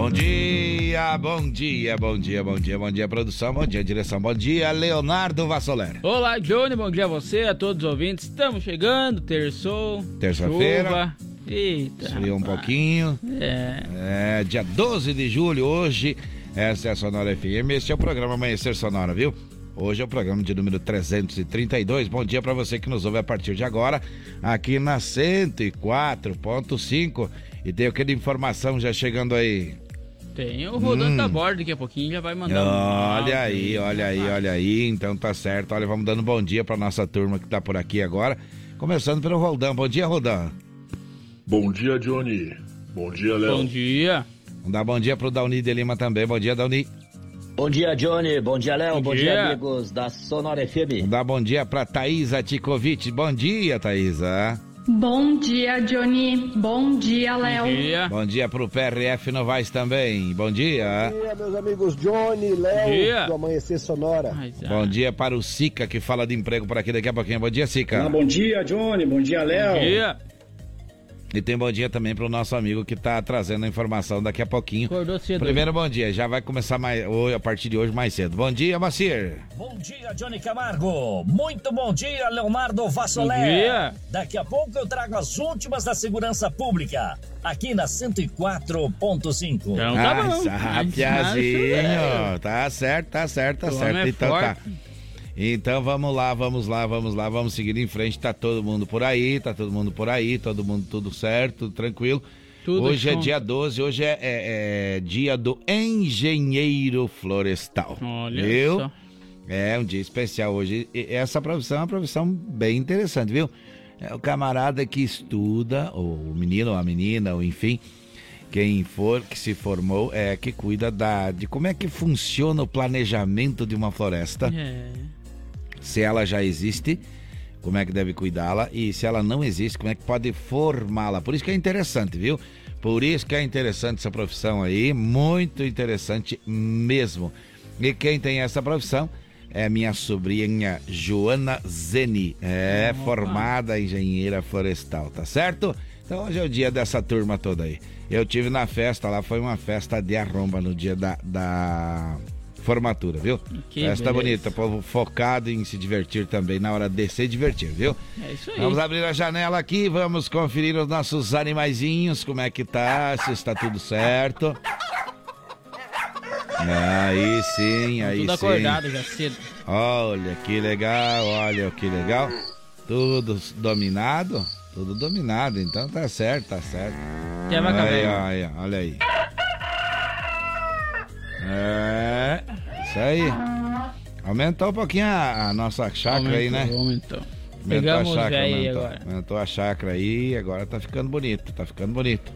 Bom dia, bom dia, bom dia, bom dia, bom dia, produção, bom dia, direção, bom dia, Leonardo Vassoler. Olá, Johnny, bom dia a você, a todos os ouvintes. Estamos chegando, terçou, terça-feira. Eita. Esfriou um pouquinho. É. É, dia 12 de julho, hoje, essa é a Sonora FM, este é o programa Amanhecer Sonora, viu? Hoje é o programa de número 332. Bom dia para você que nos ouve a partir de agora, aqui na 104.5. E tem aquela informação já chegando aí. Tem o Rodando hum. da Borda, daqui a pouquinho já vai mandar Olha um... aí, olha aí, olha aí. Então tá certo. Olha, vamos dando bom dia pra nossa turma que tá por aqui agora. Começando pelo Roldão. Bom dia, Roldão. Bom dia, Johnny. Bom dia, Léo. Bom dia. Vamos dar bom dia pro Dauni de Lima também. Bom dia, Dauni. Bom dia, Johnny. Bom dia, Léo. Bom, bom dia. dia. amigos da Sonora FM. Vamos dar bom dia pra Thaisa Tikovic. Bom dia, Thaisa. Bom dia, Johnny. Bom dia, Léo. Bom dia. Bom dia pro PRF Novaes também. Bom dia. Bom dia, meus amigos Johnny, Léo, do Amanhecer Sonora. Bom dia para o Sica, que fala de emprego por aqui daqui a pouquinho. Bom dia, Sica. Ah, bom dia, Johnny. Bom dia, Léo. Bom dia. E tem bom dia também para o nosso amigo que está trazendo a informação daqui a pouquinho. Acordou cedo. Primeiro bom dia, já vai começar mais, a partir de hoje mais cedo. Bom dia, Macir. Bom dia, Johnny Camargo. Muito bom dia, Leonardo Vassolé. Bom dia. Daqui a pouco eu trago as últimas da segurança pública, aqui na 104.5. Então tá ah, bom. Rapiazinho, tá certo, tá certo, tá certo. É então forte. tá. Então vamos lá, vamos lá, vamos lá, vamos seguir em frente. Tá todo mundo por aí, tá todo mundo por aí, todo mundo tudo certo, tudo tranquilo. Tudo hoje é dia 12, hoje é, é- é dia do engenheiro florestal. Olha viu? só. É um dia especial hoje. E essa profissão é uma profissão bem interessante, viu? É o camarada que estuda, ou o menino ou a menina, ou enfim, quem for que se formou, é que cuida da, de como é que funciona o planejamento de uma floresta É. se ela já existe, como é que deve cuidá-la e se ela não existe, como é que pode formá-la. Por isso que é interessante, viu? Por isso que é interessante essa profissão aí, muito interessante mesmo. E quem tem essa profissão é minha sobrinha Joana Zeni, é formada engenheira florestal, tá certo? Então hoje é o dia dessa turma toda aí. Eu tive na festa lá, foi uma festa de arromba no dia da, da formatura, viu? Que festa beleza. bonita, povo focado em se divertir também na hora de se divertir, viu? É isso aí. Vamos abrir a janela aqui, vamos conferir os nossos animaizinhos, como é que tá, se está tudo certo. Aí sim, aí Tudo sim. acordado já cedo. Olha que legal, olha que legal. Tudo dominado, tudo dominado, então tá certo, tá certo. Já vai Aí, acabar. aí, olha aí. É, isso aí. Aumentou um pouquinho a, a nossa chácara aí, né? Aumentou, Aumentou. Pegamos a chácara, aí aumentou. agora. Aumentou a chácara aí, agora tá ficando bonito, tá ficando bonito.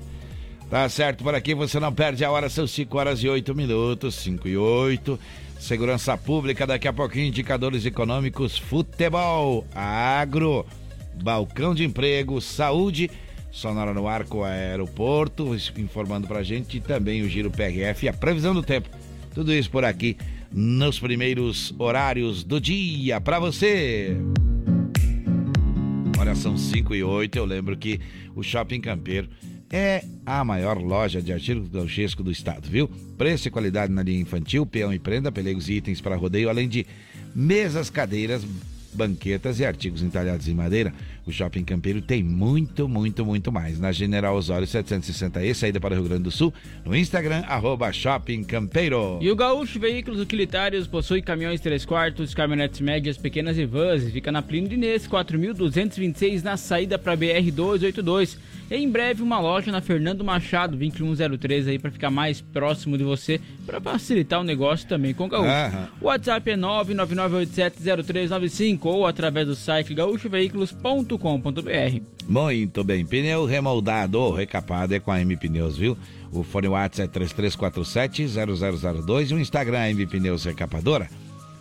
Tá certo, por aqui você não perde a hora, são 5 horas e 8 minutos, 5 e 8. Segurança Pública, daqui a pouquinho, indicadores econômicos, futebol, agro, balcão de emprego, saúde, Sonora no Arco, aeroporto, informando pra gente, e também o Giro PRF e a previsão do tempo. Tudo isso por aqui, nos primeiros horários do dia, pra você. Olha, são 5 e 8. Eu lembro que o Shopping Campeiro é a maior loja de artigos gauchesco do estado, viu? Preço e qualidade na linha infantil, peão e prenda, pelegos e itens para rodeio, além de mesas, cadeiras, banquetas e artigos entalhados em madeira. O Shopping Campeiro tem muito, muito, muito mais. Na General Osório 760E, saída para o Rio Grande do Sul, no Instagram, arroba Shopping Campeiro. E o Gaúcho Veículos Utilitários possui caminhões 3 quartos, caminhonetes médias, pequenas e vans. Fica na Plínio Inês, 4.226, na saída para BR-282. Em breve uma loja na Fernando Machado 2103 aí para ficar mais próximo de você, para facilitar o negócio também com o Gaúcho. O WhatsApp é 999870395 ou através do site gaúchoveículos.com.br. Muito bem, pneu remoldado ou recapado é com a M Pneus, viu? O fone WhatsApp é 3347 0002 e o Instagram é M Pneus Recapadora.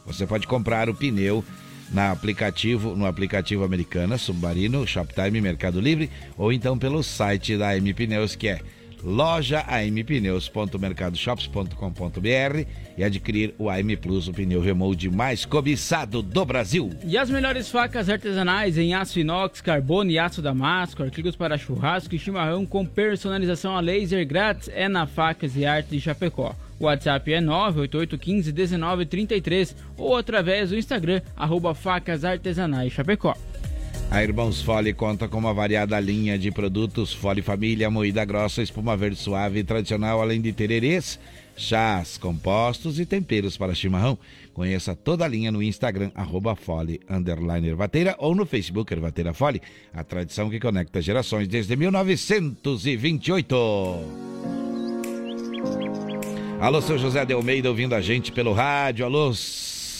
Você pode comprar o pneu na aplicativo, no aplicativo Americana, Submarino, Shoptime, Mercado Livre, ou então pelo site da M Pneus, que é loja ampneus.mercadoshops.com.br e adquirir o AM Plus, o pneu remold mais cobiçado do Brasil. E as melhores facas artesanais em aço inox, carbono e aço damasco, artigos para churrasco e chimarrão com personalização a laser grátis é na Facas e Arte de Chapecó. O WhatsApp é 988151933 ou através do Instagram, arroba Facas Artesanais Chapecó. A Irmãos Fole conta com uma variada linha de produtos Fole Família, moída grossa, espuma verde suave e tradicional, além de tererês, chás, compostos e temperos para chimarrão. Conheça toda a linha no Instagram, arroba Fole, Ervateira, ou no Facebook Ervateira Fole, a tradição que conecta gerações desde 1928. Alô, seu José de Almeida ouvindo a gente pelo rádio. Alô,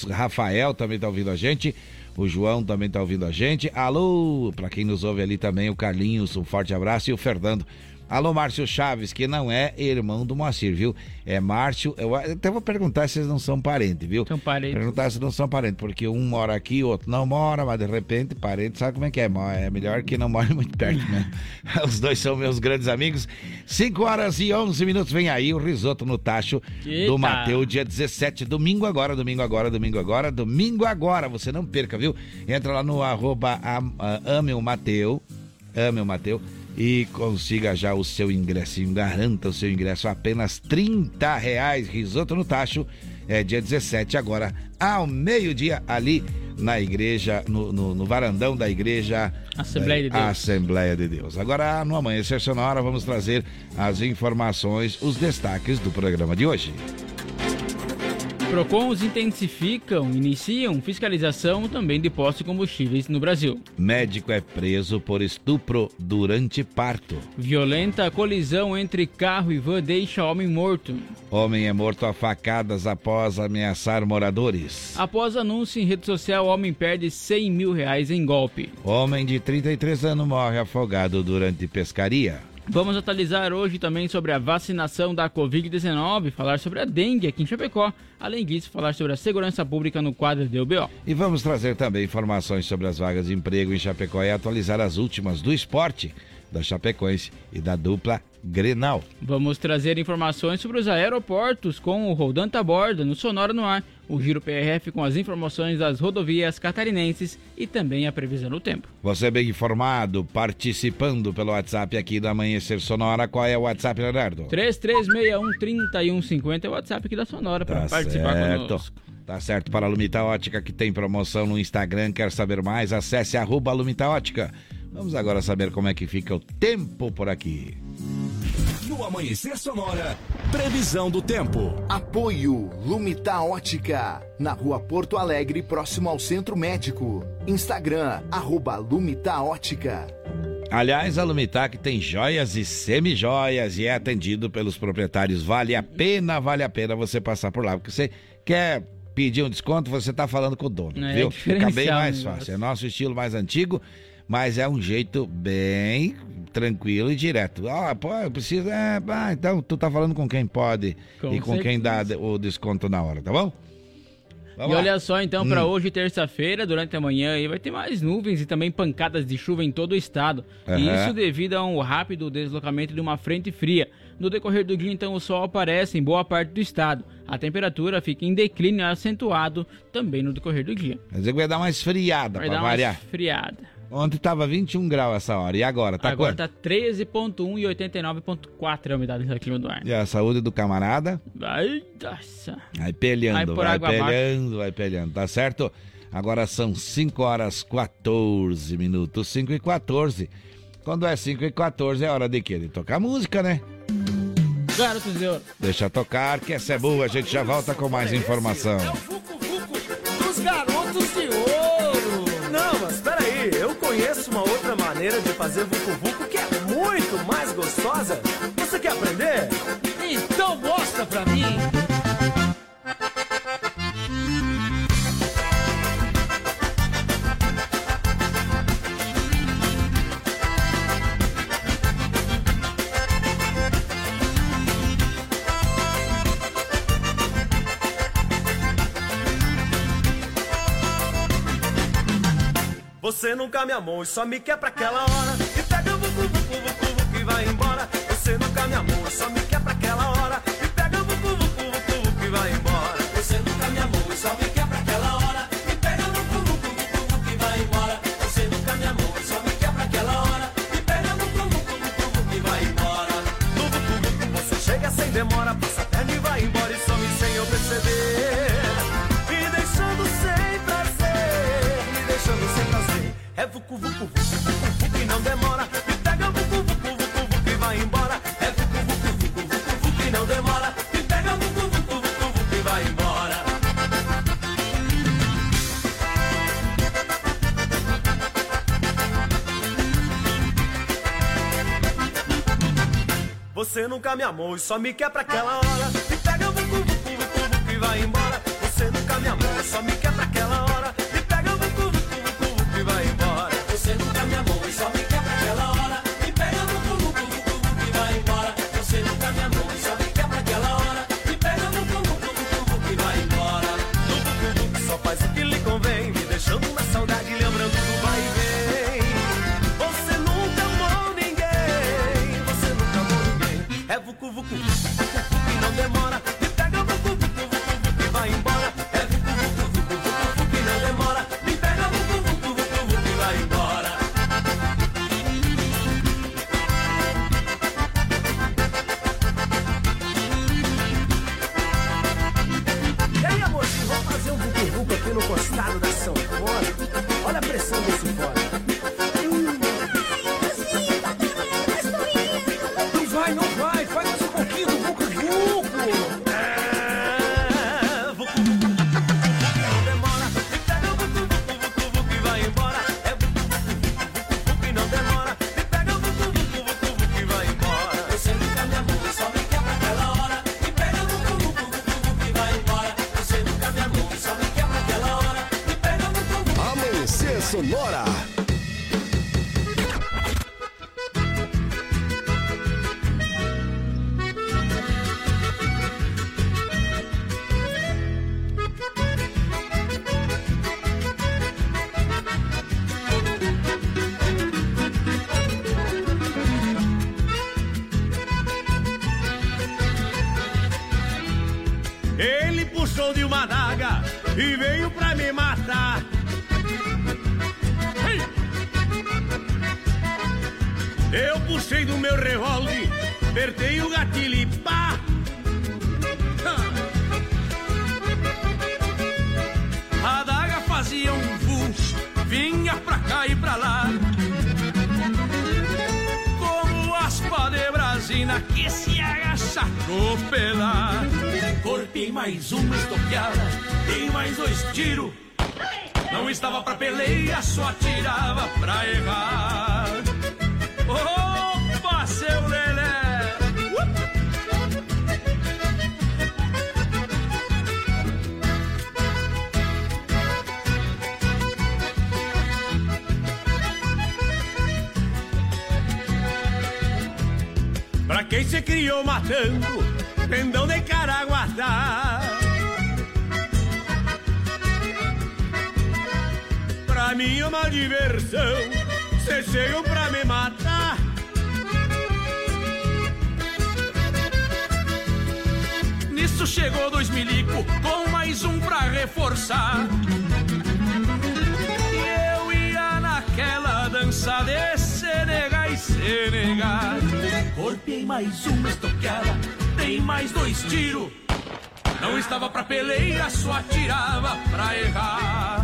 Rafael também está ouvindo a gente. O João também está ouvindo a gente. Alô, para quem nos ouve ali também, o Carlinhos, um forte abraço. E o Fernando Alô, Márcio Chaves, que não é irmão do Moacir, viu? É Márcio. Eu até vou perguntar se eles não são parentes, viu? São parentes. Perguntar se não são parentes, porque um mora aqui, o outro não mora, mas de repente, parente, sabe como é que é? É melhor que não more muito perto, né? Os dois são meus grandes amigos. 5 horas e 11 minutos, vem aí o risoto no tacho Eita. do Mateu, dia 17, domingo agora, domingo agora, domingo agora, domingo agora. Você não perca, viu? Entra lá no arroba ame o Mateu, ame o Mateu e consiga já o seu ingressinho. Garanta o seu ingresso apenas 30 reais. Risoto no Tacho. É dia 17 agora, ao meio-dia, ali na igreja, no, no, no, varandão da igreja Assembleia de Deus. Assembleia de Deus. Agora, no Amanhecer Sonora, vamos trazer as informações, os destaques do programa de hoje. Procons intensificam, iniciam fiscalização também de postos de combustíveis no Brasil. Médico é preso por estupro durante parto. Violenta colisão entre carro e van deixa homem morto. Homem é morto a facadas após ameaçar moradores. Após anúncio em rede social, homem perde 100 mil reais em golpe. Homem de 33 anos morre afogado durante pescaria. Vamos atualizar hoje também sobre a vacinação da Covid-19, falar sobre a dengue aqui em Chapecó. Além disso, falar sobre a segurança pública no quadro do UBO. E vamos trazer também informações sobre as vagas de emprego em Chapecó e atualizar as últimas do esporte da Chapecoense e da dupla Grenal. Vamos trazer informações sobre os aeroportos com o Roldan Taborda no Sonora no Ar, o Giro PRF com as informações das rodovias catarinenses e também a previsão do tempo. Você bem informado, participando pelo WhatsApp aqui da Amanhecer Sonora. Qual é o WhatsApp, Leonardo? 3361-3150 é o WhatsApp aqui da Sonora para tá participar certo. conosco. Tá certo, para a Lumita Ótica que tem promoção no Instagram. Quer saber mais? Acesse arroba Lumita Ótica. Vamos agora saber como é que fica o tempo por aqui. No Amanhecer Sonora, previsão do tempo. Apoio Lumita Ótica, na rua Porto Alegre, próximo ao Centro Médico. Instagram, arroba Lumita Ótica. Aliás, a Lumitac tem joias e semi-joias e é atendido pelos proprietários. Vale a pena, vale a pena você passar por lá, porque você quer pedir um desconto, você está falando com o dono, é, viu? Fica bem mais fácil. É nosso estilo mais antigo mas é um jeito bem tranquilo e direto. Ah, pô, eu preciso. É, ah, então tu tá falando com quem pode com e com certeza. quem dá o desconto na hora, tá bom? Vamos e lá. olha só, então, para hum. hoje, terça-feira, durante a manhã, aí vai ter mais nuvens e também pancadas de chuva em todo o estado. Uhum. E isso devido a um rápido deslocamento de uma frente fria. No decorrer do dia, então, o sol aparece em boa parte do estado. A temperatura fica em declínio acentuado também no decorrer do dia. Quer dizer que vai dar uma esfriada, vai dar variar. Uma esfriada. Ontem tava 21 graus essa hora. E agora? Tá agora quanto? tá 13.1 e 89.4 a umidade do clima do ar. E a saúde do camarada? Vai, nossa. Vai pelhando, vai, vai pelhando, vai pelhando. Tá certo? Agora são 5 horas 14 minutos. 5 e 14. Quando é 5 e 14 é hora de quê? De tocar música, né? De ouro. Deixa tocar, que essa é boa. A gente já volta com mais informação. É o Fuco Fuco dos Garotos de Ouro. Conheço uma outra maneira de fazer Vucu Vucu que é muito mais gostosa. Você quer aprender? Então mostra pra mim! Você nunca me amou e só me quer pra aquela hora. E pega o vucu, vucu, vucu, vucu e vai embora. Você nunca me amou e só me nunca me amou e só me quer pra aquela hora. Me pega vucu, vucu, vucu, vucu e vai embora. Você nunca me amou mais uma estoqueada, dei mais dois tiros. Não estava pra peleia, só atirava pra errar. Opa, seu Lelé! Pra quem se criou matando, pendão de caraguatá. Pra mim é uma diversão, cê chegam pra me matar. Nisso chegou dois milico com mais um pra reforçar. E eu ia naquela dança de Senegal e Senegal. Corpei mais uma estoqueada, dei mais dois tiros. Não estava pra peleia, só atirava pra errar.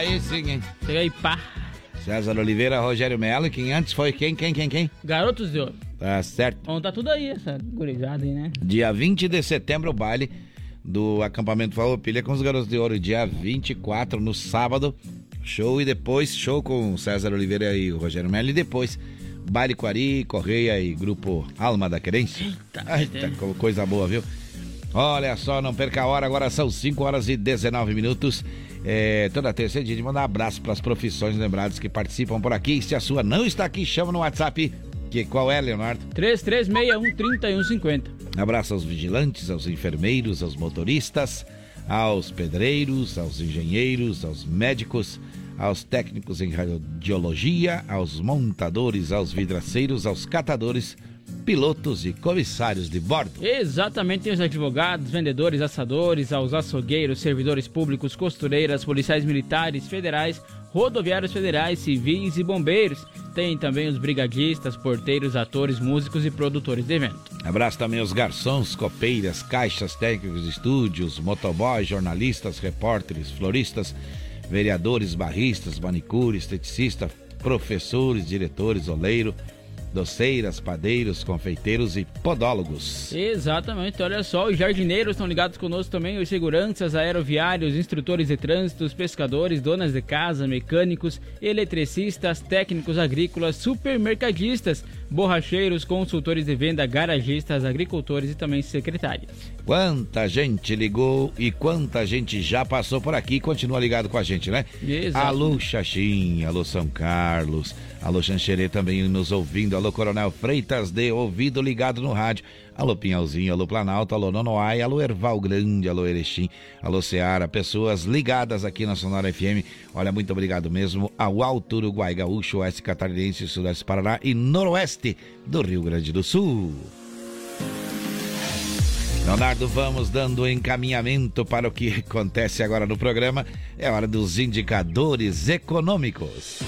Aí sim, hein? Chega aí, pá. César Oliveira, Rogério Melo. E quem antes foi quem, quem, quem, quem? Garotos de ouro. Tá certo. Bom, tá tudo aí, essa gurizada aí, né? Dia 20 de setembro, o baile do acampamento Farroupilha com os Garotos de Ouro. Dia 24, no sábado, show. E depois, show com César Oliveira e o Rogério Melo. E depois, baile Quari, Correia e grupo Alma da Querência. Eita, Eita co- coisa boa, viu? Olha só, não perca a hora, agora são 5 horas e 19 minutos. É, toda terça é dia de mandar abraço para as profissões lembradas que participam por aqui. Se a sua não está aqui, chama no WhatsApp Que qual é, Leonardo? 3361-3150. Abraço aos vigilantes, aos enfermeiros, aos motoristas, aos pedreiros, aos engenheiros, aos médicos, aos técnicos em radiologia, aos montadores, aos vidraceiros, aos catadores, pilotos e comissários de bordo. Exatamente, tem os advogados, vendedores, assadores, aos açougueiros, servidores públicos, costureiras, policiais militares, federais, rodoviários federais, civis e bombeiros. Tem também os brigadistas, porteiros, atores, músicos e produtores de evento. Abraço também aos garçons, copeiras, caixas, técnicos estúdios, motoboys, jornalistas, repórteres, floristas, vereadores, barristas, manicures, esteticistas, professores, diretores, oleiro, doceiras, padeiros, confeiteiros e podólogos. Exatamente, olha só, os jardineiros estão ligados conosco também, os seguranças, aeroviários, instrutores de trânsito, pescadores, donas de casa, mecânicos, eletricistas, técnicos agrícolas, supermercadistas, borracheiros, consultores de venda, garagistas, agricultores e também secretários. Quanta gente ligou e quanta gente já passou por aqui e continua ligado com a gente, né? Exato. Alô, Xaxim, alô, São Carlos, alô, Xanxerê também nos ouvindo, alô, Coronel Freitas de ouvido ligado no rádio, alô, Pinhalzinho, alô, Planalto, alô, Nonoai, alô, Erval Grande, alô, Erechim, alô, Seara, pessoas ligadas aqui na Sonora FM. Olha, muito obrigado mesmo ao Alto Uruguai Gaúcho, Oeste Catarinense, Sudeste Paraná e Noroeste do Rio Grande do Sul. Leonardo, vamos dando encaminhamento para o que acontece agora no programa. É hora dos indicadores econômicos.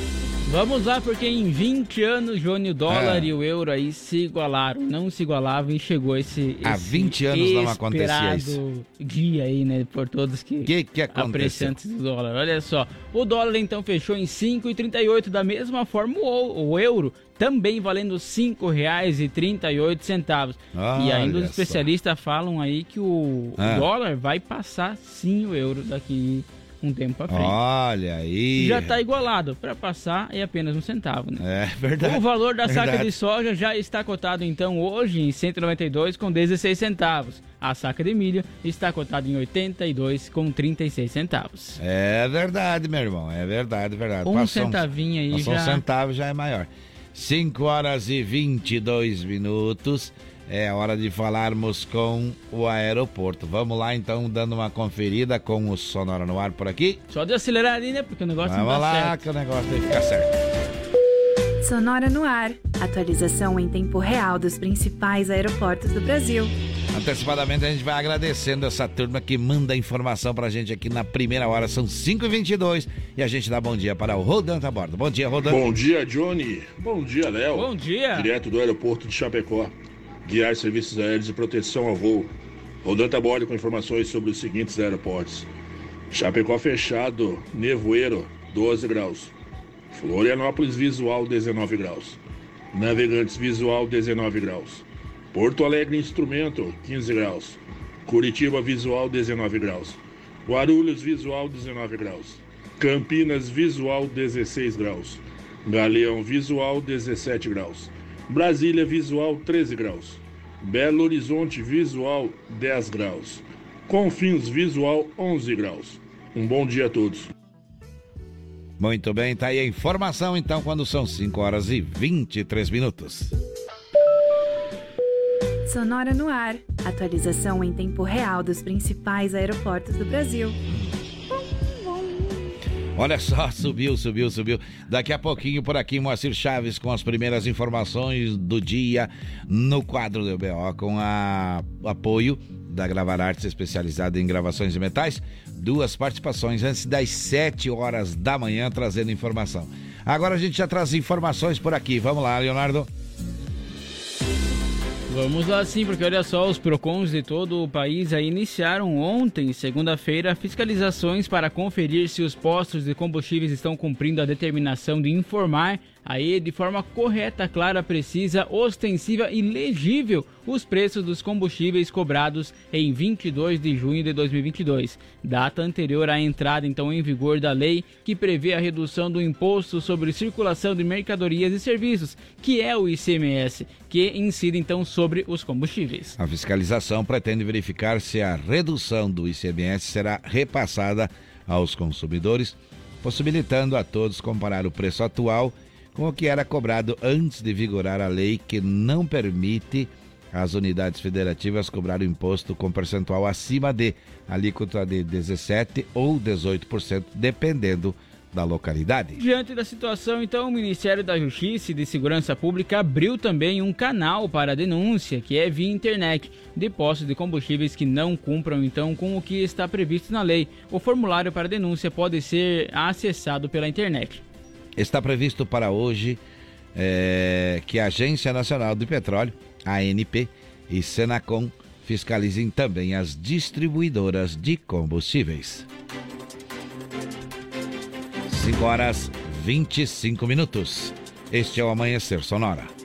Vamos lá, porque em 20 anos, Johnny, o dólar Ah. e o euro aí se igualaram, não se igualavam e chegou esse. Há esse 20 anos não acontecia isso. dia aí, né, por todos que, que, que apreciantes do dólar. Olha só, o dólar então fechou em 5,38, da mesma forma o, o euro também valendo R$ 5,38. e ainda os Olha só. especialistas falam aí que o, o Ah. dólar vai passar sim o euro daqui um tempo pra frente. Olha aí. Já está igualado. Para passar é apenas um centavo, né? É verdade. O valor da saca Verdade. de soja já está cotado então hoje em 192 com 16 centavos. A saca de milho está cotada em 82 com 36 centavos. É verdade, meu irmão. É verdade, verdade. Um Passou centavinho aí passou já- um centavo já é maior. 5 horas e 22 minutos. É hora de falarmos com o aeroporto. Vamos lá então, dando uma conferida com o Sonora no ar por aqui. Só de acelerar ali, né? Porque o negócio não Vamos dá lá certo. que o negócio tem que ficar certo. Sonora no ar. Atualização em tempo real dos principais aeroportos do Brasil. Antecipadamente a gente vai agradecendo essa turma que manda informação pra gente aqui na primeira hora. São 5h22 e a gente dá bom dia para o Rodan a bordo. Bom dia, Rodan. Bom dia, Johnny. Bom dia, Léo. Bom dia. Direto do aeroporto de Chapecó. Guiar serviços aéreos e proteção ao voo. Rodando a bordo com informações sobre os seguintes aeroportos. Chapecó fechado, nevoeiro, 12 graus. Florianópolis visual, 19 graus. Navegantes visual, 19 graus. Porto Alegre instrumento, 15 graus. Curitiba visual, 19 graus. Guarulhos visual, 19 graus. Campinas visual, 16 graus. Galeão visual, 17 graus. Brasília visual, 13 graus. Belo Horizonte visual, 10 graus. Confins visual, 11 graus. Um bom dia a todos. Muito bem, tá aí a informação então quando são 5 horas e 23 minutos. Sonora no ar. Atualização em tempo real dos principais aeroportos do Brasil. Olha só, subiu, subiu, subiu. Daqui a pouquinho por aqui, Moacir Chaves com as primeiras informações do dia no quadro do BO, com a, apoio da Gravar Artes especializada em gravações de metais. Duas participações antes das 7 horas da manhã, trazendo informação. Agora a gente já traz informações por aqui. Vamos lá, Leonardo. Vamos lá sim, porque olha só, os PROCONs de todo o país aí iniciaram ontem, segunda-feira, fiscalizações para conferir se os postos de combustíveis estão cumprindo a determinação de informar aí de forma correta, clara, precisa, ostensiva e legível os preços dos combustíveis cobrados em 22 de junho de 2022, data anterior à entrada então em vigor da lei que prevê a redução do imposto sobre circulação de mercadorias e serviços, que é o ICMS, que incide então sobre os combustíveis. A fiscalização pretende verificar se a redução do ICMS será repassada aos consumidores, possibilitando a todos comparar o preço atual com o que era cobrado antes de vigorar a lei que não permite as unidades federativas cobrar o imposto com percentual acima de alíquota de 17 ou 18%, dependendo da localidade. Diante da situação, então, o Ministério da Justiça e de Segurança Pública abriu também um canal para denúncia, que é via internet, de postos de combustíveis que não cumpram, então, com o que está previsto na lei. O formulário para denúncia pode ser acessado pela internet. Está previsto para hoje é, que a Agência Nacional do Petróleo, ANP, e Senacom fiscalizem também as distribuidoras de combustíveis. 5 horas 25 minutos. Este é o Amanhecer Sonora.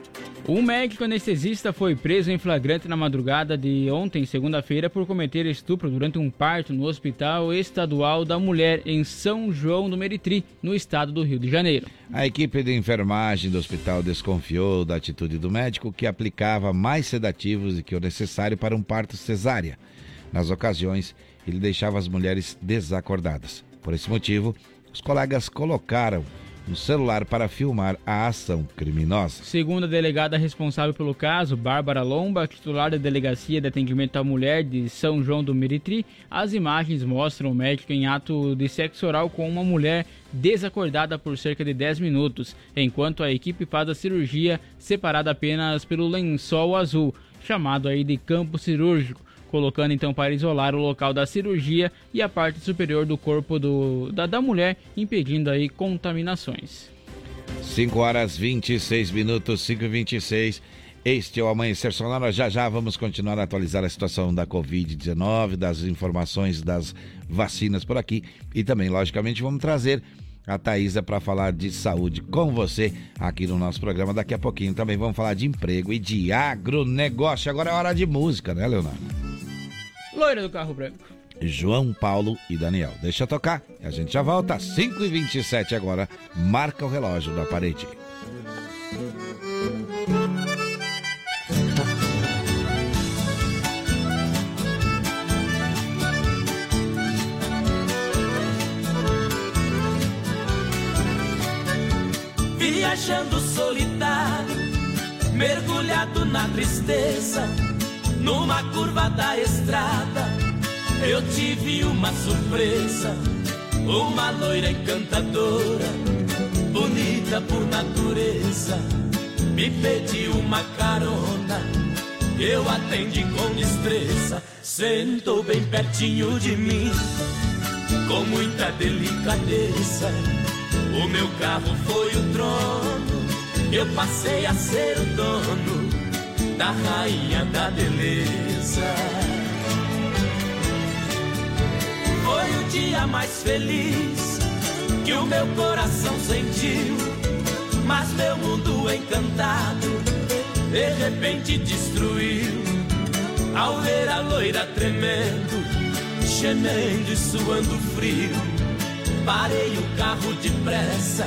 Um médico anestesista foi preso em flagrante na madrugada de ontem, segunda-feira, por cometer estupro durante um parto no Hospital Estadual da Mulher em São João do Meritri, no estado do Rio de Janeiro. A equipe de enfermagem do hospital desconfiou da atitude do médico que aplicava mais sedativos do que o necessário para um parto cesárea. Nas ocasiões, ele deixava as mulheres desacordadas. Por esse motivo, os colegas colocaram no celular para filmar a ação criminosa. Segundo a delegada responsável pelo caso, Bárbara Lomba, titular da Delegacia de Atendimento à Mulher de São João do Meritri, as imagens mostram o médico em ato de sexo oral com uma mulher desacordada por cerca de 10 minutos, enquanto a equipe faz a cirurgia separada apenas pelo lençol azul, chamado aí de campo cirúrgico colocando então para isolar o local da cirurgia e a parte superior do corpo do, da, da mulher, impedindo aí contaminações. 5 horas 26 minutos, 5 e 26. Este é o Amanhecer Sonora. Já já vamos continuar a atualizar a situação da Covid-19, das informações das vacinas por aqui. E também, logicamente, vamos trazer a Thaisa para falar de saúde com você aqui no nosso programa. Daqui a pouquinho também vamos falar de emprego e de agronegócio. Agora é hora de música, né, Leonardo? Loira do carro branco. João Paulo e Daniel. Deixa tocar. A gente já volta. 5 e 27 agora. Marca o relógio da parede. Viajando solitário, mergulhado na tristeza numa curva da estrada, eu tive uma surpresa. Uma loira encantadora, bonita por natureza, me pediu uma carona. Eu atendi com destreza, sentou bem pertinho de mim, com muita delicadeza. O meu carro foi o trono, eu passei a ser o dono da rainha da beleza. Foi o dia mais feliz que o meu coração sentiu, mas meu mundo encantado de repente destruiu. Ao ver a loira tremendo, gemendo e suando frio, parei o carro depressa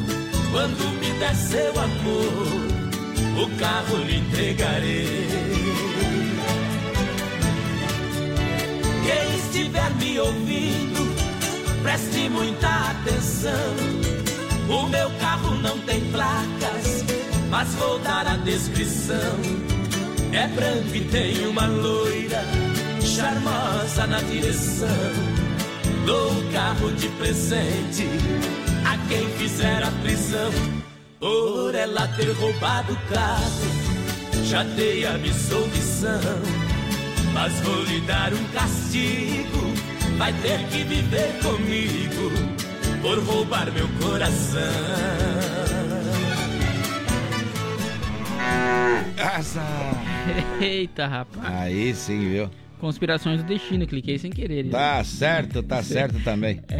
quando me der seu amor, o carro lhe entregarei. Quem estiver me ouvindo, preste muita atenção. O meu carro não tem placas, mas vou dar a descrição. É branco e tem uma loira charmosa na direção. Dou o carro de presente quem fizer a prisão. Por ela ter roubado o carro, já dei a missão. Mas vou lhe dar um castigo, vai ter que viver comigo por roubar meu coração. Asa. Eita, rapaz. Aí sim, viu? Conspirações do destino, cliquei sem querer. Tá certo, tá certo também. Tá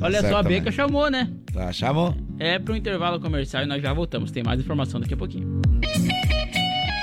Olha só, a também. Beca chamou, né? Tá, chamou? É pro intervalo comercial e nós já voltamos. Tem mais informação daqui a pouquinho.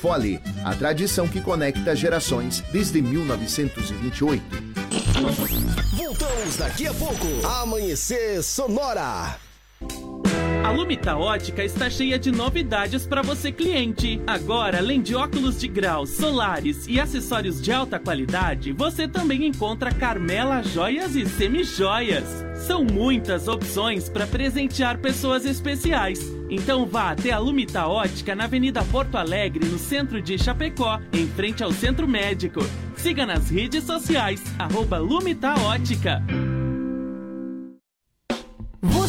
Fole, a tradição que conecta gerações desde 1928. Voltamos daqui a pouco. Amanhecer Sonora. A Lumita Ótica está cheia de novidades para você cliente. Agora, além de óculos de grau, solares e acessórios de alta qualidade, você também encontra Carmela Joias e Semijoias. São muitas opções para presentear pessoas especiais. Então vá até a Lumita Ótica na Avenida Porto Alegre, no centro de Chapecó, em frente ao Centro Médico. Siga nas redes sociais, arroba Lumita Ótica.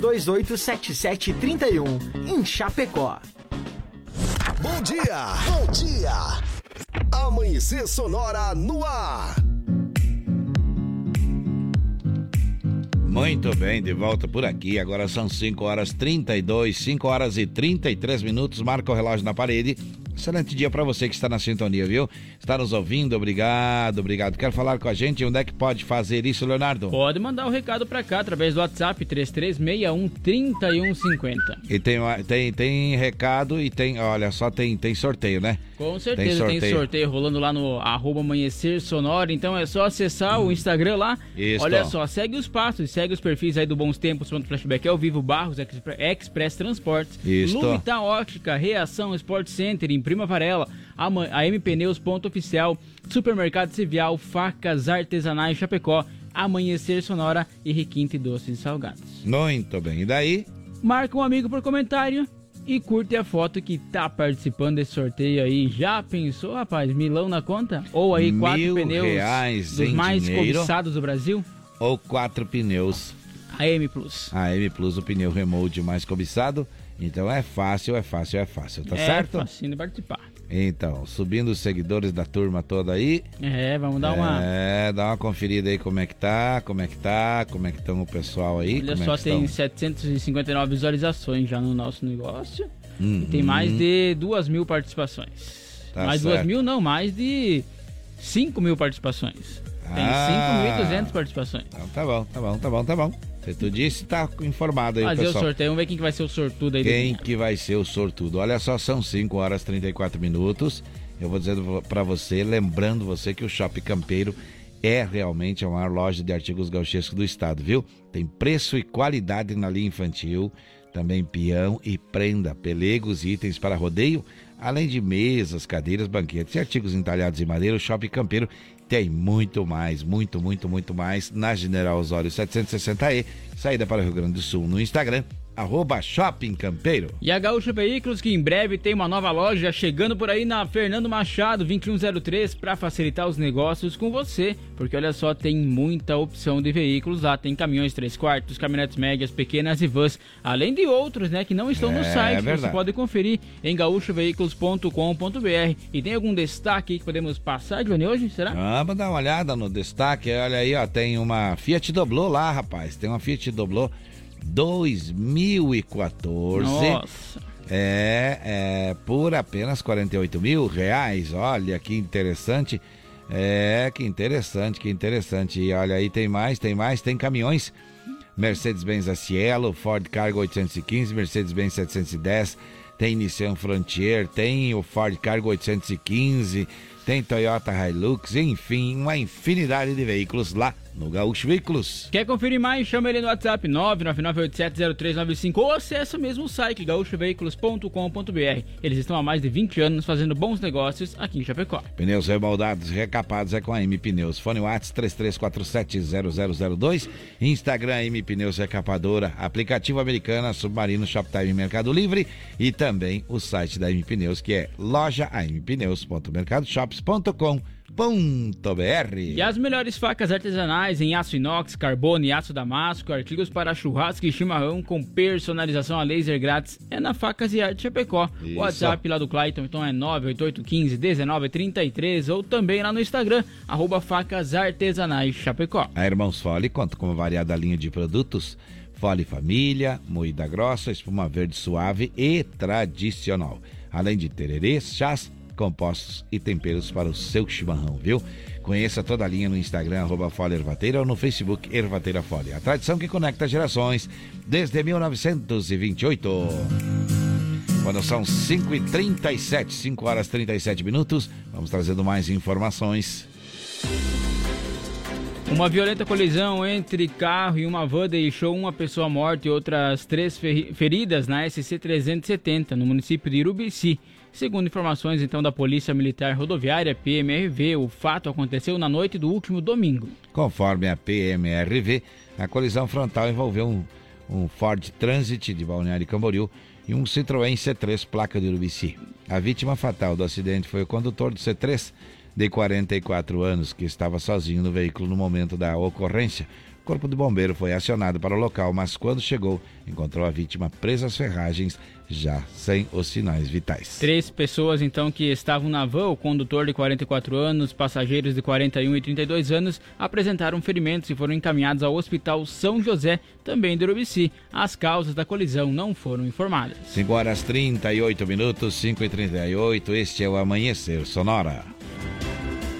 33287731 em Chapecó. Bom dia! Bom dia! Amanhecer Sonora no ar. Muito bem, de volta por aqui. Agora são 5 horas 32, 5 horas e 33 minutos. Marca o relógio na parede. Excelente dia para você que está na sintonia, viu? Está nos ouvindo, obrigado, obrigado. Quer falar com a gente? Onde é que pode fazer isso, Leonardo? Pode mandar o recado para cá através do WhatsApp 3361 3150. E tem, tem, tem recado e tem, olha só, tem, tem sorteio, né? Com certeza tem sorteio, tem sorteio rolando lá no arroba amanhecer sonora, então é só acessar o Instagram lá. Isso. Olha só, segue os passos, segue os perfis aí do Bons Tempos, Ponto Flashback, ao vivo, Barros, Express Transportes. Lumita Ótica, Reação Sport Center, em Prima Varela, a M Pneus, Ponto Oficial, Supermercado Civial, Facas Artesanais Chapecó, Amanhecer Sonora e Requinte Doces e Salgados. Muito bem, e daí? Marca um amigo por comentário e curte a foto que tá participando desse sorteio aí. Já pensou, rapaz? Milão na conta? Ou aí quatro Mil pneus reais dos mais dinheiro. cobiçados do Brasil? Ou quatro pneus. A M Plus. A M Plus, o pneu remote mais cobiçado. Então é fácil, é fácil, é fácil, tá é certo? facinho de participar. Então, subindo os seguidores da turma toda aí. É, vamos dar uma. É, dá uma conferida aí como é que tá, como é que tá, como é que estão o pessoal aí. Olha como só, é tem estão. 759 visualizações já no nosso negócio. Uhum. E tem mais de duas mil participações. Tá mais certo. duas mil, não, mais de 5 mil participações. Tem Ah. 5.200 participações. Então, tá bom, tá bom, tá bom, tá bom. Tu disse, tá informado aí, Fazer o pessoal. sorteio, vamos ver quem que vai ser o sortudo aí. Quem que vai ser o sortudo? Olha só, são 5 horas e 34 minutos. Eu vou dizendo pra você, lembrando você que o Shopping Campeiro é realmente a maior loja de artigos gauchescos do estado, viu? Tem preço e qualidade na linha infantil, também peão e prenda, pelegos e itens para rodeio, além de mesas, cadeiras, banquetes e artigos entalhados em madeira. O Shopping Campeiro tem muito mais, muito, muito, muito mais na General Osório 760E, saída para o Rio Grande do Sul no Instagram arroba Shopping Campeiro. E a Gaúcha Veículos, que em breve tem uma nova loja chegando por aí na Fernando Machado 2103 para facilitar os negócios com você, porque olha só, tem muita opção de veículos lá, tem caminhões 3 quartos, caminhonetes médias, pequenas e vans, além de outros, né, que não estão é, no site, é você pode conferir em gaúchoveículos.com.br. E tem algum destaque que podemos passar, Johnny, hoje, será? Vamos dar uma olhada no destaque, olha aí, ó, tem uma Fiat Doblô lá, rapaz, tem uma Fiat Doblô 2014. Nossa. É, é por apenas 48 mil reais. Olha que interessante. É, que interessante, que interessante. E olha aí, tem mais, tem mais, tem caminhões. Mercedes-Benz Cielo, Ford Cargo 815, Mercedes-Benz 710, tem Nissan Frontier, tem o Ford Cargo 815, tem Toyota Hilux, enfim, uma infinidade de veículos lá no Gaúcho Veículos. Quer conferir mais? Chama ele no WhatsApp 999870395 ou acessa mesmo o site gaúchoveículos.com.br. Eles estão há mais de 20 anos fazendo bons negócios aqui em Chapecó. Pneus rebaldados e recapados é com a M Pneus. Fone WhatsApp 33470002, Instagram M Pneus Recapadora, aplicativo americana, Submarino Shoptime Mercado Livre e também o site da M Pneus que é loja ampneus.mercadoshops.com.br br E as melhores facas artesanais em aço inox, carbono e aço damasco, artigos para churrasco e chimarrão com personalização a laser grátis é na Facas e Arte Chapecó. O WhatsApp lá do Clayton então é 988151933 ou também lá no Instagram, arroba facas artesanais Chapecó. A Irmãos Fole conta com uma variada linha de produtos Fole Família, moída grossa, espuma verde suave e tradicional. Além de tererês, chás, compostos e temperos para o seu chimarrão, viu? Conheça toda a linha no Instagram, arroba Folha Ervateira ou no Facebook Ervateira Folha. A tradição que conecta gerações desde 1928. Quando são 5h37, 5 horas 37 minutos, vamos trazendo mais informações. Uma violenta colisão entre carro e uma van deixou uma pessoa morta e outras três feridas na SC 370, no município de Urubici. Segundo informações então da Polícia Militar Rodoviária PMRV, o fato aconteceu na noite do último domingo. Conforme a PMRV, a colisão frontal envolveu um, um Ford Transit de Balneário Camboriú e um Citroën C3 placa de Urubici. A vítima fatal do acidente foi o condutor do C3 de 44 anos que estava sozinho no veículo no momento da ocorrência. O corpo de bombeiro foi acionado para o local, mas quando chegou, encontrou a vítima presa às ferragens, já sem os sinais vitais. Três pessoas, então, que estavam na van, o condutor de 44 anos, passageiros de 41 e 32 anos, apresentaram ferimentos e foram encaminhados ao Hospital São José, também de Urubici. As causas da colisão não foram informadas. 5 horas 38 minutos, 5 e 38 este é o Amanhecer Sonora.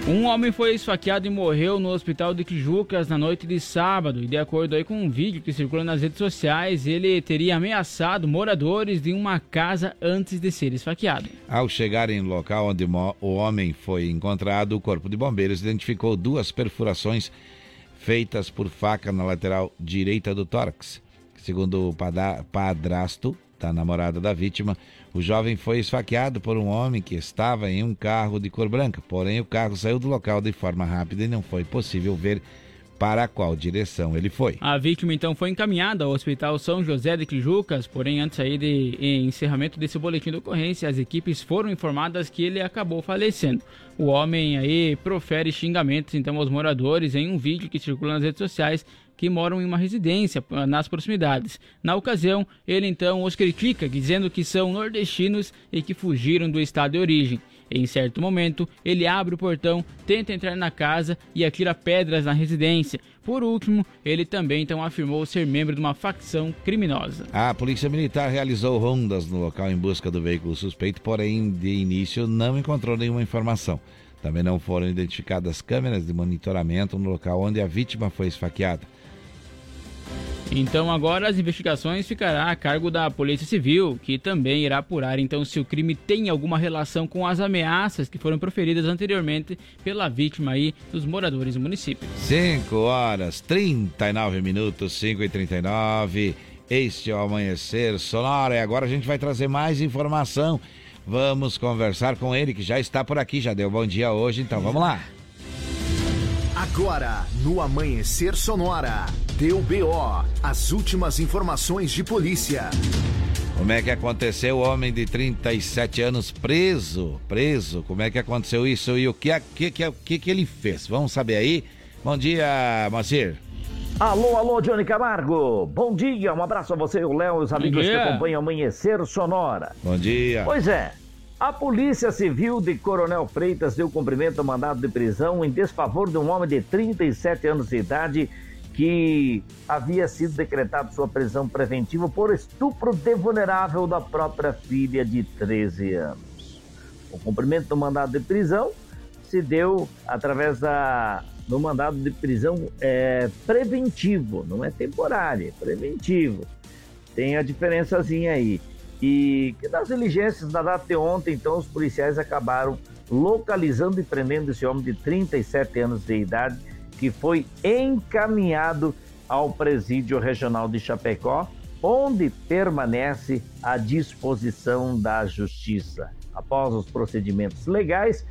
Um homem foi esfaqueado e morreu no hospital de Tijucas na noite de sábado. E de acordo aí com um vídeo que circula nas redes sociais, ele teria ameaçado moradores de uma casa antes de ser esfaqueado. Ao chegar em local onde o homem foi encontrado, o corpo de bombeiros identificou duas perfurações feitas por faca na lateral direita do tórax. Segundo o padrasto da namorada da vítima, o jovem foi esfaqueado por um homem que estava em um carro de cor branca, porém o carro saiu do local de forma rápida e não foi possível ver para qual direção ele foi. A vítima então foi encaminhada ao Hospital São José de Tijucas, porém antes aí de encerramento desse boletim de ocorrência, as equipes foram informadas que ele acabou falecendo. O homem aí profere xingamentos então aos moradores em um vídeo que circula nas redes sociais que moram em uma residência ah, nas proximidades. Na ocasião, ele então os critica, dizendo que são nordestinos e que fugiram do estado de origem. Em certo momento, ele abre o portão, tenta entrar na casa e atira pedras na residência. Por último, ele também então afirmou ser membro de uma facção criminosa. A polícia militar realizou rondas no local em busca do veículo suspeito, porém de início não encontrou nenhuma informação. Também não foram identificadas câmeras de monitoramento no local onde a vítima foi esfaqueada. Então agora as investigações ficará a cargo da Polícia Civil, que também irá apurar então se o crime tem alguma relação com as ameaças que foram proferidas anteriormente pela vítima aí dos moradores do município. 5 horas 39 minutos, 5 e 39 Este é o Amanhecer Sonora e agora a gente vai trazer mais informação. Vamos conversar com ele que já está por aqui, já deu bom dia hoje, então vamos lá. Agora, no Amanhecer Sonora, deu BO, as últimas informações de polícia. Como é que aconteceu o homem de 37 anos preso? Preso, como é que aconteceu isso e o que, que, que, que ele fez? Vamos saber aí. Bom dia, Macir. Alô, alô, Johnny Camargo. Bom dia, um abraço a você, o Léo e os amigos que acompanham Amanhecer Sonora. Bom dia. Pois é, a Polícia Civil de Coronel Freitas deu cumprimento ao mandado de prisão em desfavor de um homem de 37 anos de idade que havia sido decretado sua prisão preventiva por estupro de vulnerável da própria filha de 13 anos. O cumprimento do mandado de prisão se deu através da no mandado de prisão é preventivo, não é temporário, é preventivo. Tem a diferençazinha aí. E que nas diligências da data de ontem, então, os policiais acabaram localizando e prendendo esse homem de 37 anos de idade, que foi encaminhado ao presídio regional de Chapecó, onde permanece à disposição da justiça. Após os procedimentos legais,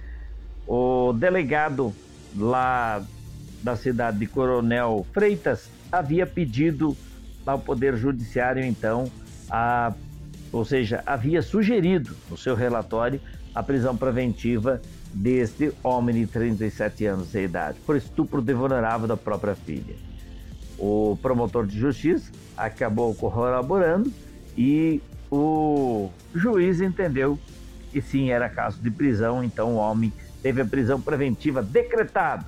o delegado lá da cidade de Coronel Freitas, havia pedido ao Poder Judiciário, então, a, ou seja, havia sugerido no seu relatório a prisão preventiva deste homem de 37 anos de idade, por estupro de vulnerável da própria filha. O promotor de justiça acabou corroborando e o juiz entendeu que sim, era caso de prisão, então o homem teve a prisão preventiva decretada.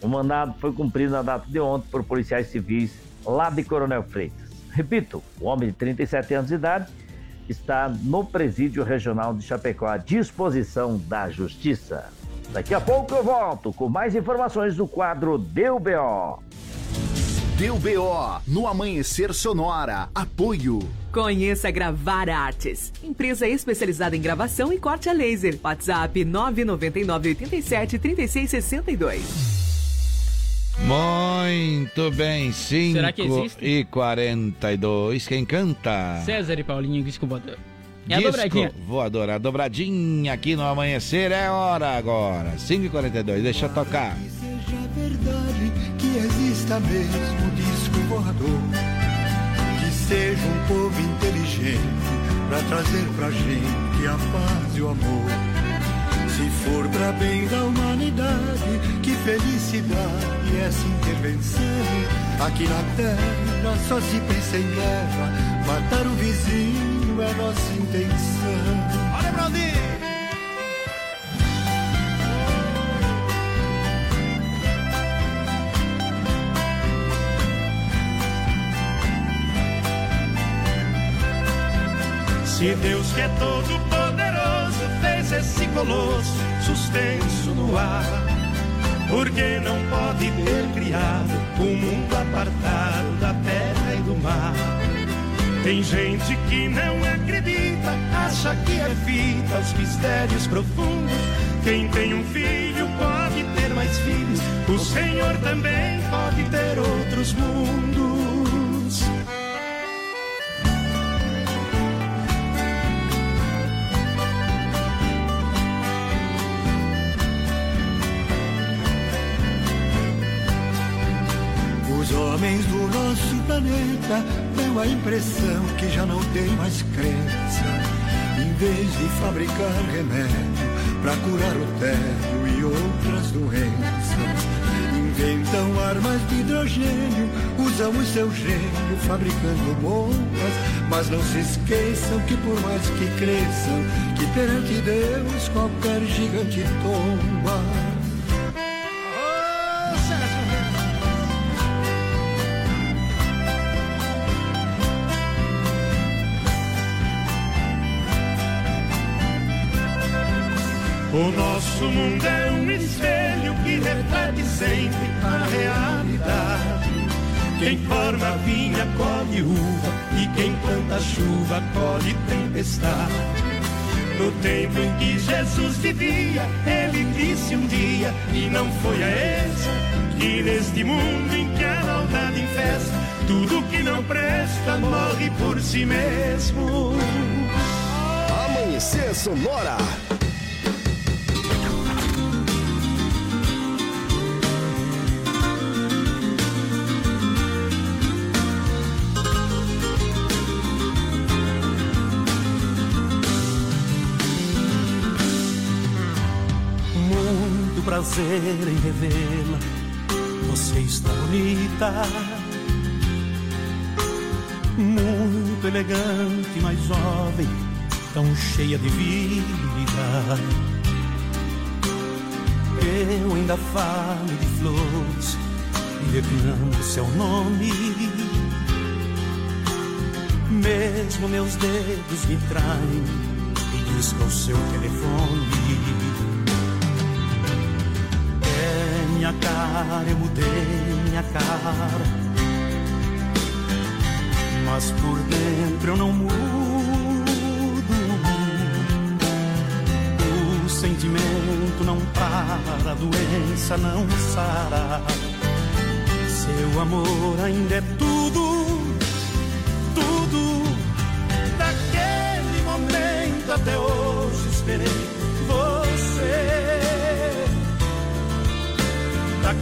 O mandado foi cumprido na data de ontem por policiais civis lá de Coronel Freitas. Repito, o homem de 37 anos de idade está no presídio regional de Chapecó à disposição da Justiça. Daqui a pouco eu volto com mais informações do quadro Deu BO. Deu BO no Amanhecer Sonora. Apoio. Conheça Gravar Artes, empresa especializada em gravação e corte a laser. WhatsApp 999 87 3662. Muito bem, 5 e 42. Quem canta? César e Paulinho Disco Voador. É a dobradinha. Voador, a dobradinha aqui no amanhecer é hora agora. 5 e 42 deixa eu tocar. Seja verdade que exista mesmo disco voador. Que seja um povo inteligente para trazer pra gente a paz e o amor. For pra bem da humanidade, que felicidade essa intervenção. Aqui na terra só se pensa em guerra, matar o vizinho é nossa intenção. Olha, Brandinho! Se Deus que é todo poderoso fez esse colosso suspenso no ar, por que não pode ter criado um mundo apartado da terra e do mar? Tem gente que não acredita, acha que é fita os mistérios profundos. Quem tem um filho pode ter mais filhos, o Senhor também pode ter outros mundos. Os homens do nosso planeta dão a impressão que já não tem mais crença. Em vez de fabricar remédio para curar o tédio e outras doenças, inventam armas de hidrogênio, usam o seu gênio fabricando bombas. Mas não se esqueçam que por mais que cresçam, que perante Deus qualquer gigante tomba. O nosso mundo é um espelho que reflete sempre a realidade. Quem forma vinha colhe uva e quem planta chuva colhe tempestade. No tempo em que Jesus vivia, ele disse um dia, e não foi a essa, que neste mundo em que a maldade infesta, tudo que não presta morre por si mesmo. Amanhecer Sonora. Prazer em revê-la. Você está bonita, muito elegante, mas jovem, tão cheia de vida. Eu ainda falo de flores e declamo seu nome. Mesmo meus dedos me traem e discam seu telefone. Minha cara, eu mudei minha cara. Mas por dentro eu não mudo. O sentimento não para, a doença não sara. Seu amor ainda é tudo,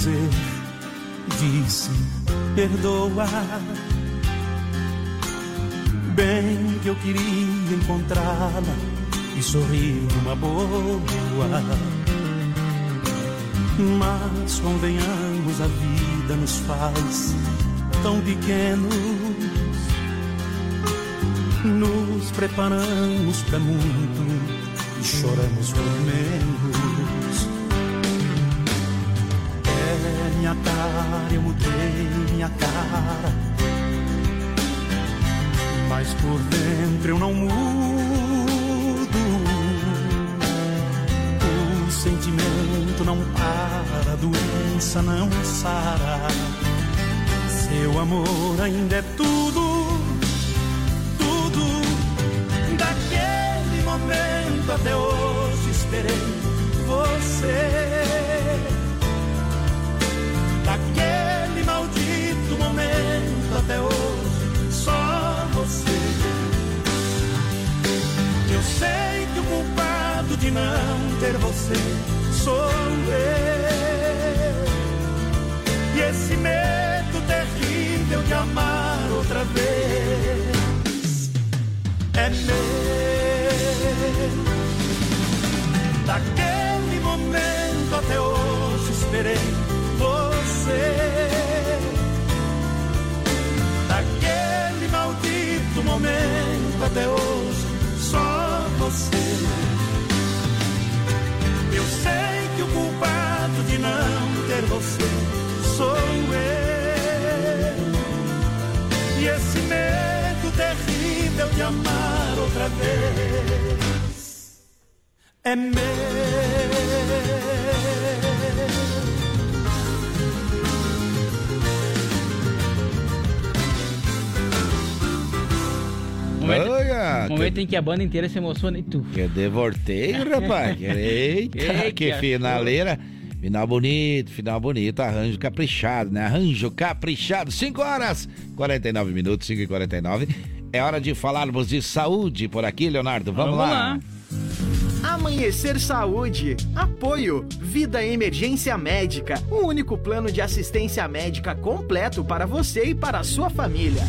Dizer, disse, perdoa. Bem que eu queria encontrá-la e sorrir numa boa. Mas convenhamos, a vida nos faz tão pequenos. Nos preparamos para muito e choramos por menos. Minha cara, eu mudei minha cara. Mas por dentro eu não mudo. O sentimento não para, a doença não sara. Seu amor ainda é ter você sou eu. E esse medo terrível de amar outra vez é meu. Daquele momento até hoje esperei você. Daquele maldito momento até hoje, só você. Sei que o culpado de não ter você sou eu. E esse medo terrível de amar outra vez é meu. Momento, Olha, momento em que a banda inteira se emociona e tu. Que devorteio, rapaz. Eita, Ei, que que finaleira. Final bonito, final bonito, arranjo caprichado, né? Arranjo caprichado. 5 horas, 49 minutos, 5 e 49. É hora de falarmos de saúde por aqui, Leonardo. Vamos, Vamos lá. lá. Amanhecer Saúde. Apoio. Vida Emergência Médica. O único plano de assistência médica completo para você e para a sua família.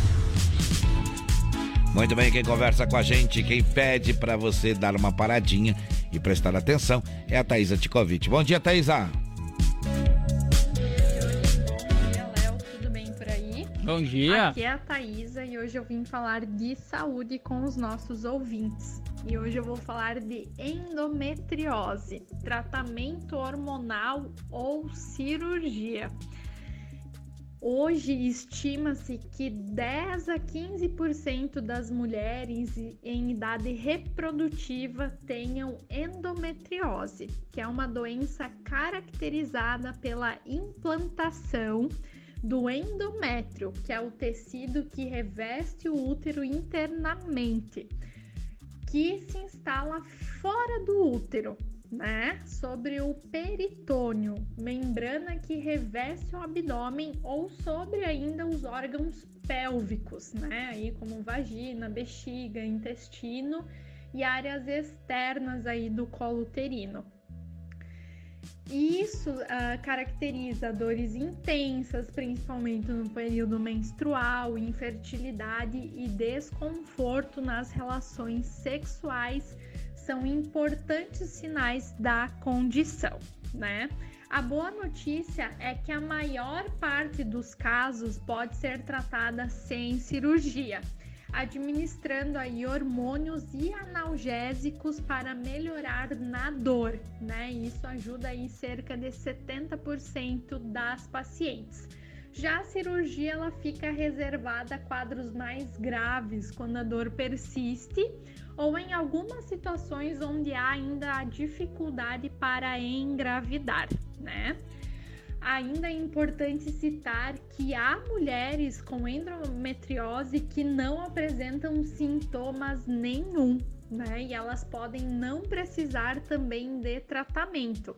Muito bem, quem conversa com a gente, quem pede para você dar uma paradinha e prestar atenção é a Thaisa Ticovic. Bom dia, Thaisa. Tudo bem por aí? Bom dia. Aqui é a Thaisa e hoje eu vim falar de saúde com os nossos ouvintes. E hoje eu vou falar de endometriose, tratamento hormonal ou cirurgia. Hoje estima-se que 10 a 15% das mulheres em idade reprodutiva tenham endometriose, que é uma doença caracterizada pela implantação do endométrio, que é o tecido que reveste o útero internamente, que se instala fora do útero, né? Sobre o peritônio, membrana que reveste o abdômen ou sobre ainda os órgãos pélvicos, né? Aí como vagina, bexiga, intestino e áreas externas aí do colo uterino. Isso uh, caracteriza dores intensas, principalmente no período menstrual, infertilidade e desconforto nas relações sexuais são importantes sinais da condição, né? A boa notícia é que a maior parte dos casos pode ser tratada sem cirurgia, administrando aí hormônios e analgésicos para melhorar na dor, né? Isso ajuda aí cerca de 70% das pacientes. Já a cirurgia ela fica reservada a quadros mais graves, quando a dor persiste ou em algumas situações onde há ainda a dificuldade para engravidar, né? Ainda é importante citar que há mulheres com endometriose que não apresentam sintomas nenhum, né? E elas podem não precisar também de tratamento,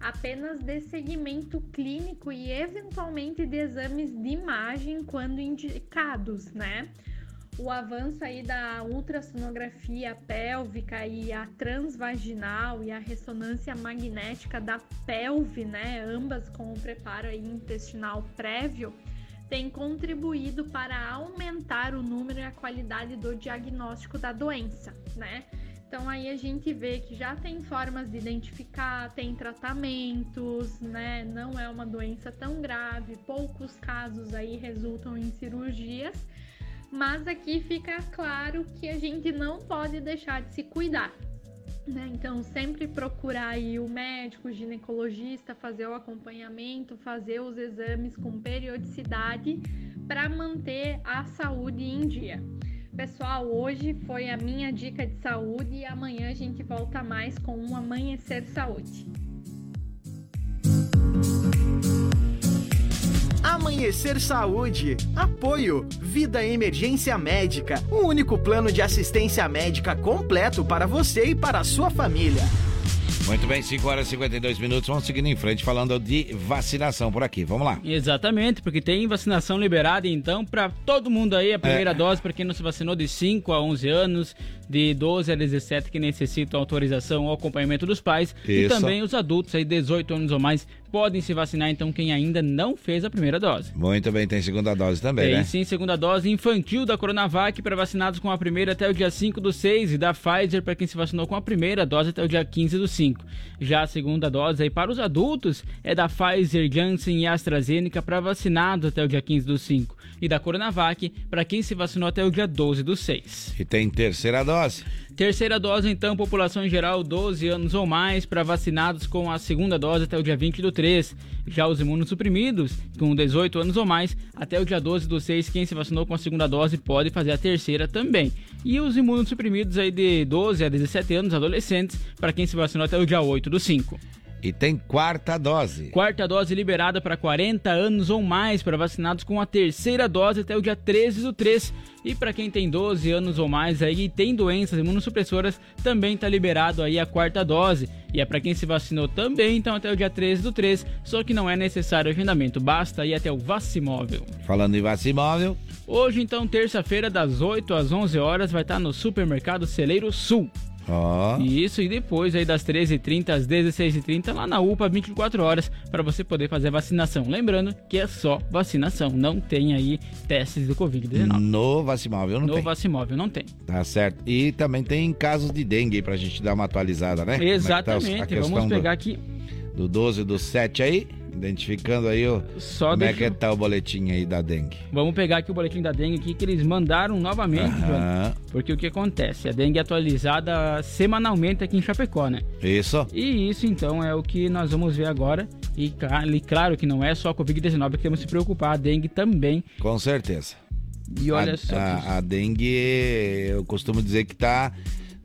apenas de segmento clínico e eventualmente de exames de imagem quando indicados, né? O avanço aí da ultrassonografia pélvica e a transvaginal e a ressonância magnética da pelve, né, ambas com o preparo intestinal prévio, tem contribuído para aumentar o número e a qualidade do diagnóstico da doença, né? Então aí a gente vê que já tem formas de identificar, tem tratamentos, né? Não é uma doença tão grave, poucos casos aí resultam em cirurgias mas aqui fica claro que a gente não pode deixar de se cuidar. Né? Então, sempre procurar aí o médico, o ginecologista, fazer o acompanhamento, fazer os exames com periodicidade para manter a saúde em dia. Pessoal, hoje foi a minha dica de saúde e amanhã a gente volta mais com um Amanhecer Saúde. Amanhecer Saúde. Apoio. Vida Emergência Médica. O único plano de assistência médica completo para você e para a sua família. Muito bem, 5 horas e 52 minutos. Vamos seguindo em frente falando de vacinação por aqui. Vamos lá. Exatamente, porque tem vacinação liberada então para todo mundo aí. A primeira é. dose para quem não se vacinou de 5 a 11 anos, de 12 a 17 que necessitam autorização ou acompanhamento dos pais. Isso. E também os adultos aí, 18 anos ou mais, podem se vacinar, então, quem ainda não fez a primeira dose. Muito bem, tem segunda dose também, tem, né? sim, segunda dose infantil da Coronavac para vacinados com a primeira até o dia 5 do 6 e da Pfizer para quem se vacinou com a primeira dose até o dia 15 do 5. Já a segunda dose aí para os adultos é da Pfizer, Janssen e AstraZeneca para vacinados até o dia 15 do 5 e da Coronavac para quem se vacinou até o dia 12 do 6. E tem terceira dose? Terceira dose, então, população em geral 12 anos ou mais para vacinados com a segunda dose até o dia 20 do 3. Já os imunossuprimidos, com 18 anos ou mais, até o dia 12 do 6, quem se vacinou com a segunda dose pode fazer a terceira também. E os imunossuprimidos aí de 12 a 17 anos, adolescentes, para quem se vacinou até o dia 8 do 5. E tem quarta dose. Quarta dose liberada para 40 anos ou mais para vacinados com a terceira dose até o dia 13 do 3. E para quem tem 12 anos ou mais aí e tem doenças imunossupressoras, também está liberado aí a quarta dose. E é para quem se vacinou também, então até o dia 13 do 3, só que não é necessário agendamento, basta ir até o Vacimóvel. Falando em Vacimóvel, Hoje, então, terça-feira, das 8 às 11 horas, vai estar no Supermercado Celeiro Sul. Oh. Isso, e depois aí das 13h30 às 16h30 lá na UPA 24 horas para você poder fazer vacinação. Lembrando que é só vacinação, não tem aí testes do Covid-19. No Vacimóvel não no tem. No Vacimóvel não tem. Tá certo. E também tem casos de dengue pra gente dar uma atualizada, né? Exatamente. É tá Vamos pegar do, aqui. Do 12 do 7 aí. Identificando aí o. Só como é deixa- que tá o boletim aí da dengue? Vamos pegar aqui o boletim da dengue aqui que eles mandaram novamente. Johnny. Porque o que acontece? A dengue é atualizada semanalmente aqui em Chapecó, né? Isso. E isso então é o que nós vamos ver agora. E, e claro que não é só a Covid-19 que temos que se preocupar, a dengue também. Com certeza. E olha a, só. A, a dengue, eu costumo dizer que tá,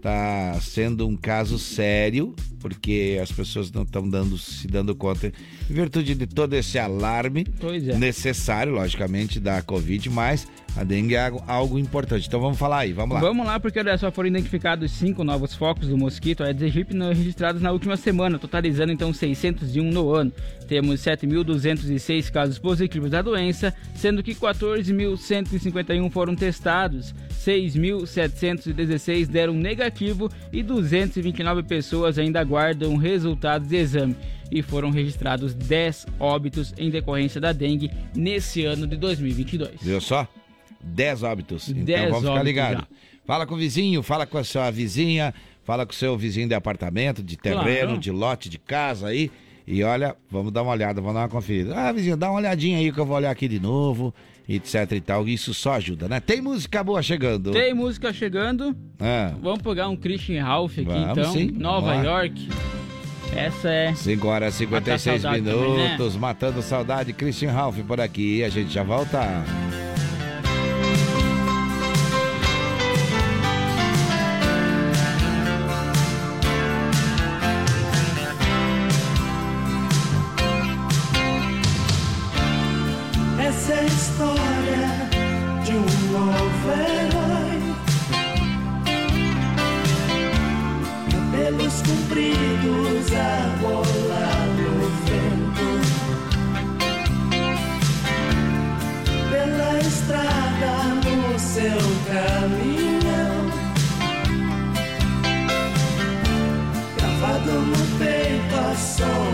tá sendo um caso sério, porque as pessoas não estão dando, se dando conta, em virtude de todo esse alarme é. necessário, logicamente, da Covid, mas a dengue é algo, importante. Então vamos falar aí, vamos lá. Vamos lá, porque olha só, foram identificados cinco novos focos do mosquito Aedes aegypti registrados na última semana, totalizando então 601 no ano. Temos 7.206 casos positivos da doença, sendo que 14.151 foram testados, 6.716 deram negativo e 229 pessoas ainda aguardam resultados de exame. E foram registrados 10 óbitos em decorrência da dengue nesse ano de 2022. Viu só? 10 óbitos. Então 10 vamos ficar ligados. Fala com o vizinho, fala com a sua vizinha, fala com o seu vizinho de apartamento, de terreno, Claro. de lote, de casa aí. E olha, vamos dar uma olhada, vamos dar uma conferida. Ah, vizinho, dá uma olhadinha aí que eu vou olhar aqui de novo, etc e tal. Isso só ajuda, né? Tem música boa chegando. Tem música chegando. Ah, Vamos pegar um Christian Ralph aqui Vamos então. sim, Nova. York. Essa é. 5 horas e 56 Mata a saudade minutos, matando saudade. Christian Ralph por aqui. A gente já volta. Oh.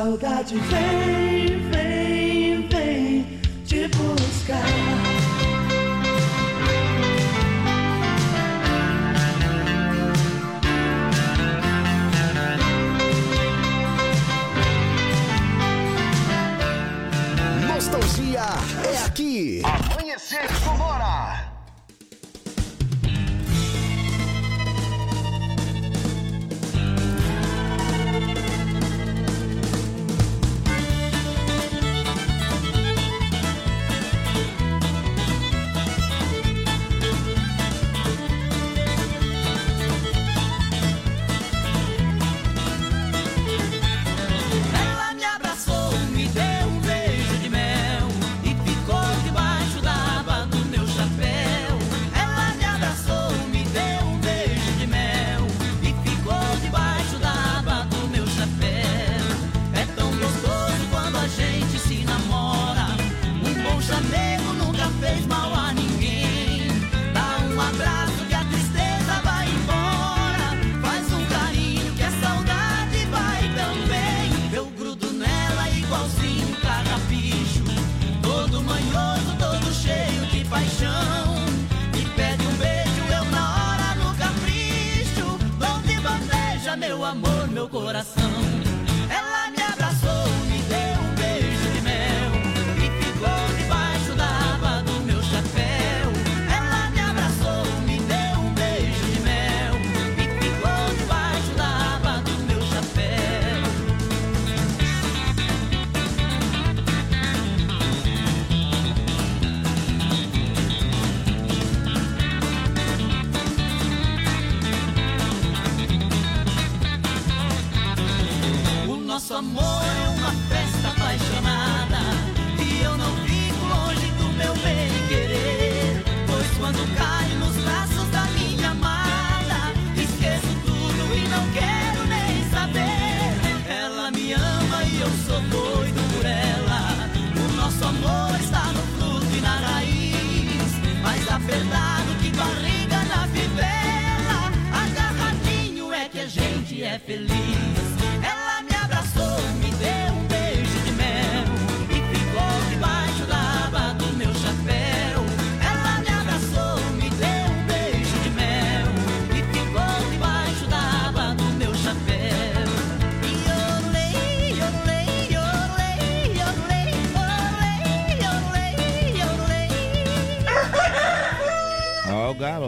Saudade vem, vem, vem te buscar. Nostalgia é aqui. Amanhecer Sonora.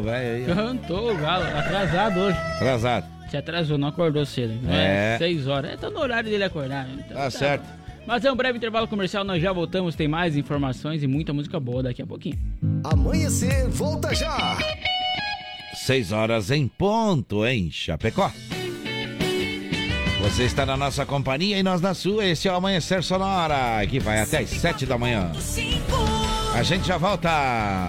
O velho aí. Cantou o galo, atrasado hoje. Atrasado. Se atrasou, não acordou cedo. É. É. Seis horas. É, tá no horário dele acordar. né? Então, Tá certo. Mas é um breve intervalo comercial, nós já voltamos. Tem mais informações e muita música boa daqui a pouquinho. Amanhecer, volta já. 6 horas em ponto, em Chapecó. Você está na nossa companhia e nós na sua. Esse é o Amanhecer Sonora, que vai até as 7 da manhã. A gente já volta.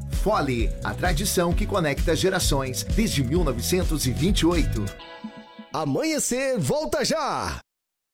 Fole, a tradição que conecta gerações desde 1928. Amanhecer, volta já.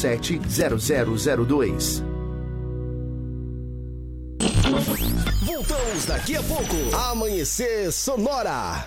3347 0002. Voltamos daqui a pouco. Amanhecer Sonora.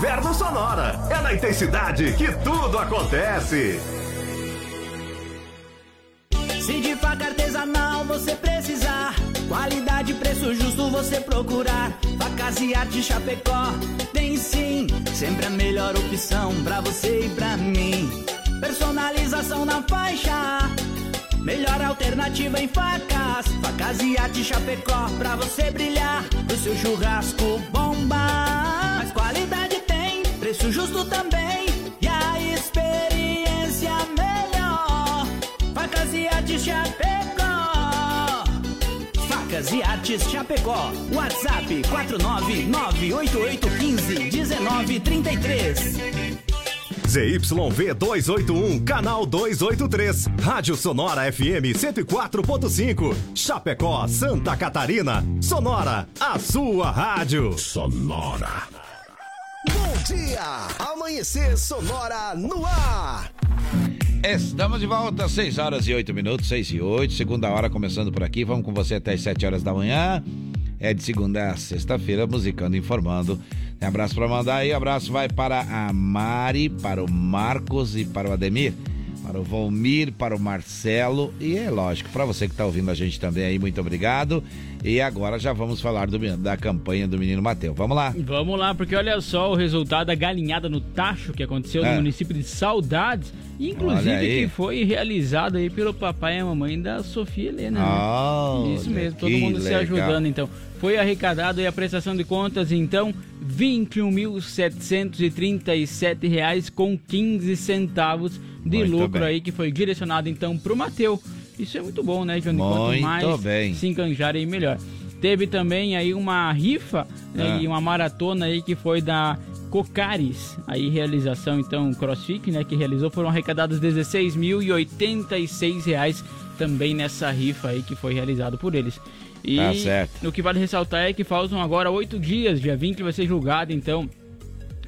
Inverno Sonora. É na intensidade que tudo acontece. Se de faca artesanal você precisar, qualidade e preço justo você procurar. Facas e arte Chapecó, tem sim, sempre a melhor opção pra você e pra mim. Personalização na faixa, melhor alternativa em facas. Facas e arte Chapecó, pra você brilhar, o seu churrasco bomba. Mas qualidade preço justo também, e a experiência melhor. Facas e Artes Chapecó. Facas e Artes Chapecó. WhatsApp 49988151933. ZYV 281, canal 283. Rádio Sonora FM 104.5. Chapecó, Santa Catarina. Sonora, a sua rádio. Sonora. Dia! Amanhecer Sonora no ar. Estamos de volta, 6 horas e 8 minutos, 6 e 8, segunda hora começando por aqui. Vamos com você até as 7 horas da manhã. É de segunda a sexta-feira, musicando, informando. Abraço para mandar aí, abraço vai para a Mari, para o Marcos e para o Ademir. Para o Volmir, para o Marcelo e é lógico, para você que está ouvindo a gente também aí, muito obrigado. E agora já vamos falar do, da campanha do menino Mateu. Vamos lá. Vamos lá, porque olha só o resultado da galinhada no tacho que aconteceu é. no município de Saudades, inclusive que foi realizado aí pelo papai e a mamãe da Sofia Helena. Oh, né? Isso mesmo, todo mundo legal. se ajudando então. Foi arrecadado aí a prestação de contas então R$ 21.737 com 15 centavos de muito lucro bem. aí que foi direcionado então para o Mateu. Isso é muito bom, né, Johnny? Quanto mais bem. se enganjarem, melhor. Teve também aí uma rifa né, ah. e uma maratona aí que foi da Cocares, aí realização então CrossFit, né, que realizou, foram arrecadados 16.086 reais também nessa rifa aí que foi realizado por eles. E tá certo. o que vale ressaltar é que faltam agora oito dias, dia 20 vai ser julgado, então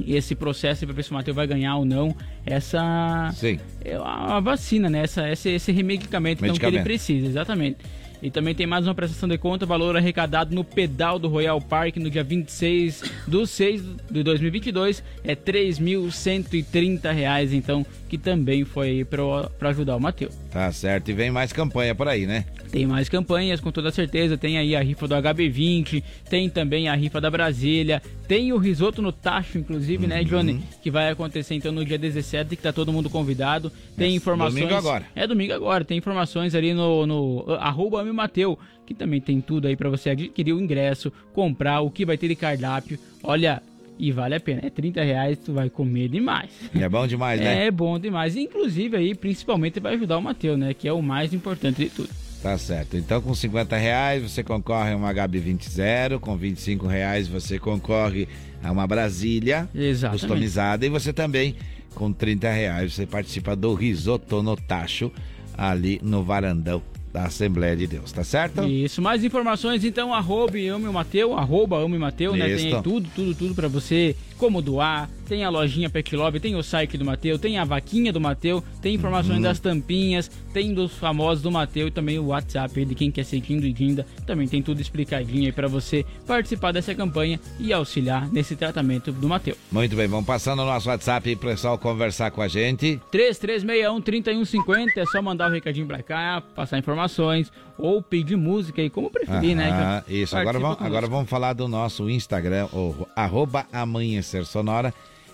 esse processo para ver se o Matheus vai ganhar ou não essa Sim. É a vacina, né? Essa, esse, esse remedicamento, então, que ele precisa, exatamente. E também tem mais uma prestação de conta, valor arrecadado no pedal do Royal Park no dia 26 do 6 de 2022 é 3.130 reais, então, que também foi para ajudar o Matheus. Tá certo, e vem mais campanha por aí, né? Tem mais campanhas, com toda certeza. Tem aí a rifa do HB20, tem também a rifa da Brasília, tem o risoto no tacho, inclusive, né, uhum. né, Johnny? Que vai acontecer então no dia 17, que tá todo mundo convidado. Tem é, informações. Domingo agora. É domingo agora. Tem informações ali no, no arroba Mateu, que também tem tudo aí para você adquirir o ingresso, comprar, o que vai ter de cardápio. Olha, e vale a pena. É 30 reais, tu vai comer demais. É bom demais, né? É bom demais. Inclusive aí, principalmente, vai ajudar o Matheus, né? Que é o mais importante de tudo. Tá certo. Então, com 50 reais você concorre a uma HB20 com 25 reais você concorre a uma Brasília Exatamente. customizada e você também, com 30 reais, você participa do risoto no tacho ali no varandão da Assembleia de Deus, tá certo? Isso, mais informações então, arroba Ame Mateu, arroba Ame Mateu, né? Tem tudo, tudo, tudo para você, como doar, tem a lojinha Pet Lobby, tem o site do Mateu, tem a vaquinha do Mateu, tem informações uhum. das tampinhas, tem dos famosos do Mateu e também o WhatsApp de quem quer ser Dindo e Dinda, também tem tudo explicadinho aí para você participar dessa campanha e auxiliar nesse tratamento do Mateu. Muito bem, vamos passando no nosso WhatsApp pro pessoal conversar com a gente. 3361 3150, é só mandar o um recadinho pra cá, passar informações ou pedir música aí, como preferir, né? Ah, isso, agora vamos, agora vamos falar do nosso Instagram, o, arroba amanhecer sonora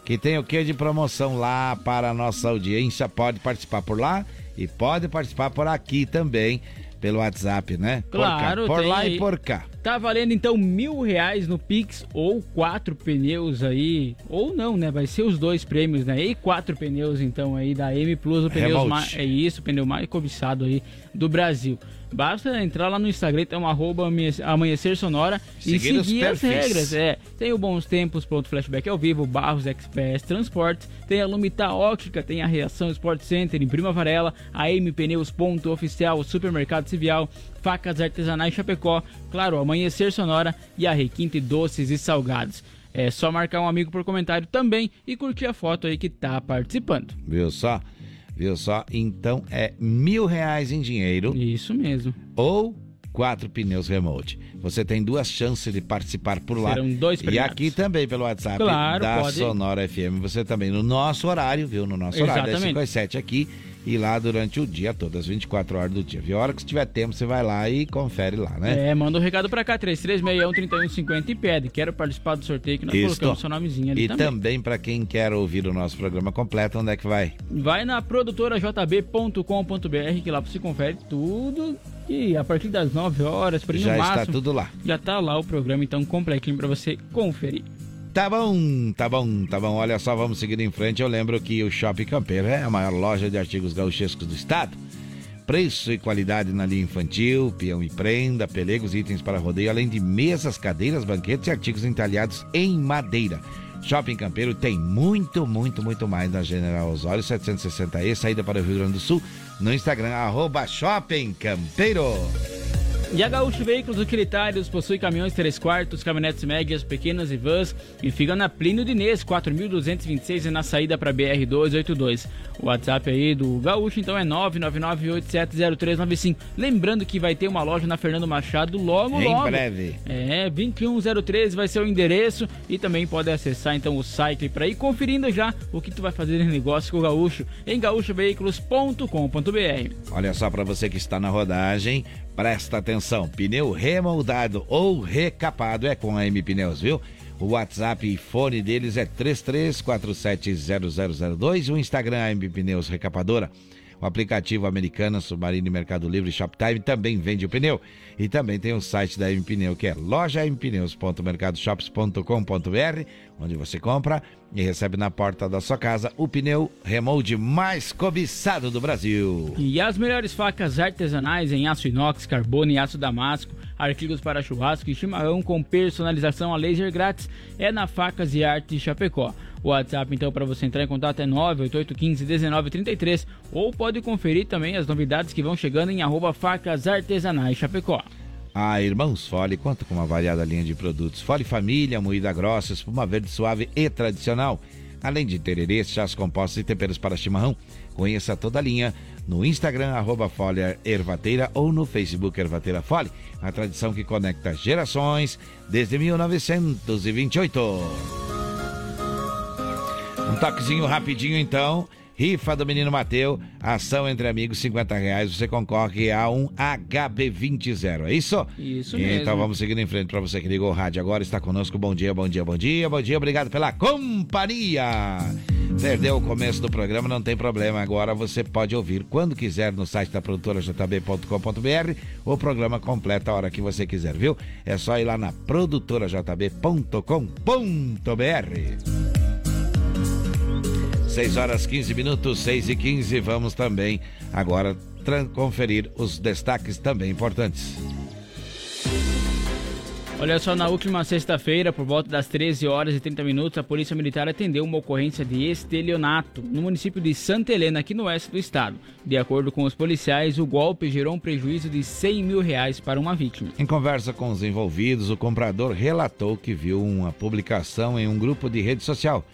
que tem o que de promoção lá para a nossa audiência. Pode participar por lá e pode participar por aqui também, pelo WhatsApp, né? Claro, por, por lá e por cá. Tá valendo então mil reais no Pix ou quatro pneus aí, ou não, né? Vai ser os dois prêmios, né? E quatro pneus então aí da M Plus, o pneu mais, é isso, o pneu mais cobiçado aí do Brasil. Basta entrar lá no Instagram, tem um arroba amanhecer sonora seguir e seguir as regras. É, tem o Bons Tempos, pronto, flashback ao vivo, Barros Express Transportes, tem a Lumita Óptica, tem a Reação Sport Center em Prima Varela, a M Pneus Ponto Oficial, Supermercado Civil, Facas Artesanais Chapecó, claro, Amanhecer Sonora e a Requinte Doces e Salgados. É só marcar um amigo por comentário também e curtir a foto aí que tá participando. Viu só? Viu só? Então é mil reais em dinheiro. Isso mesmo. Ou quatro pneus remote. Você tem duas chances de participar por lá. Serão dois premiados. E aqui também pelo WhatsApp claro, da pode. Sonora FM. Você também no nosso horário, viu? No nosso horário, Exatamente. das 5 às 7 aqui e lá durante o dia todo, as 24 horas do dia. Viu? A hora que tiver tempo, você vai lá e confere lá, né? É, manda um recado pra cá, 3361-3150 e pede. Quero participar do sorteio que nós Isto. colocamos seu nomezinho ali e também. também para quem quer ouvir o nosso programa completo, onde é que vai? Vai na produtorajb.com.br que lá você confere tudo e a partir das 9 horas, por aí Já no máximo, está tudo lá. Já está lá o programa, então completinho para você conferir. Tá bom, tá bom, tá bom. Olha só, vamos seguir em frente. Eu lembro que o Shopping Campeiro é a maior loja de artigos gauchescos do estado. Preço e qualidade na linha infantil, peão e prenda, pelegos, itens para rodeio, além de mesas, cadeiras, banquetes e artigos entalhados em madeira. Shopping Campeiro tem muito, muito, muito mais na General Osório 760E, saída para o Rio Grande do Sul, no Instagram, arroba Shopping Campeiro. E a Gaúcho Veículos Utilitários possui caminhões 3 quartos, caminhonetes médias, pequenas e vans e fica na Plínio Dinês, 4226 na saída para BR 282. O WhatsApp aí do Gaúcho então é 999870395. Lembrando que vai ter uma loja na Fernando Machado logo Em logo. breve. É, 21013 vai ser o endereço e também pode acessar então o site para ir conferindo já o que tu vai fazer em negócio com o Gaúcho em gaúchoveículos.com.br. Olha só para você que está na rodagem, presta atenção. Pneu remoldado ou recapado é com a M Pneus, viu? O WhatsApp e fone deles é 33470002, o Instagram é M Pneus Recapadora. O aplicativo Americana, Submarino Mercado Livre Shoptime também vende o pneu. E também tem o site da M Pneu, que é lojampneus.mercadoshops.com.br, onde você compra e recebe na porta da sua casa o pneu remold mais cobiçado do Brasil. E as melhores facas artesanais em aço inox, carbono e aço damasco, artigos para churrasco e chimarrão com personalização a laser grátis é na Facas e Arte Chapecó. O WhatsApp então para você entrar em contato é 988151933 ou pode conferir também as novidades que vão chegando em arroba facas artesanais Chapecó. A Irmãos Fole conta com uma variada linha de produtos. Fole Família, moída grossa, espuma verde suave e tradicional. Além de tererês, chás compostos e temperos para chimarrão. Conheça toda a linha no Instagram, arroba Fole Ervateira ou no Facebook Ervateira Fole. A tradição que conecta gerações desde 1928. Um toquezinho rapidinho então. Rifa do Menino Mateu, ação entre amigos, 50 reais, você concorre a um HB20 é isso? Isso então, mesmo. Então vamos seguindo em frente para você que ligou o rádio agora, está conosco, bom dia, bom dia, bom dia, bom dia, obrigado pela companhia. Perdeu o começo do programa, não tem problema, agora você pode ouvir quando quiser no site da produtora jb.com.br o programa completo a hora que você quiser, viu? É só ir lá na produtorajb.com.br. 6 horas 15 minutos, 6 e 15. Vamos também agora conferir os destaques também importantes. Olha só, na última sexta-feira, por volta das 13 horas e 30 minutos, a Polícia Militar atendeu uma ocorrência de estelionato no município de Santa Helena, aqui no oeste do estado. De acordo com os policiais, o golpe gerou um prejuízo de 100 mil reais para uma vítima. Em conversa com os envolvidos, o comprador relatou que viu uma publicação em um grupo de rede social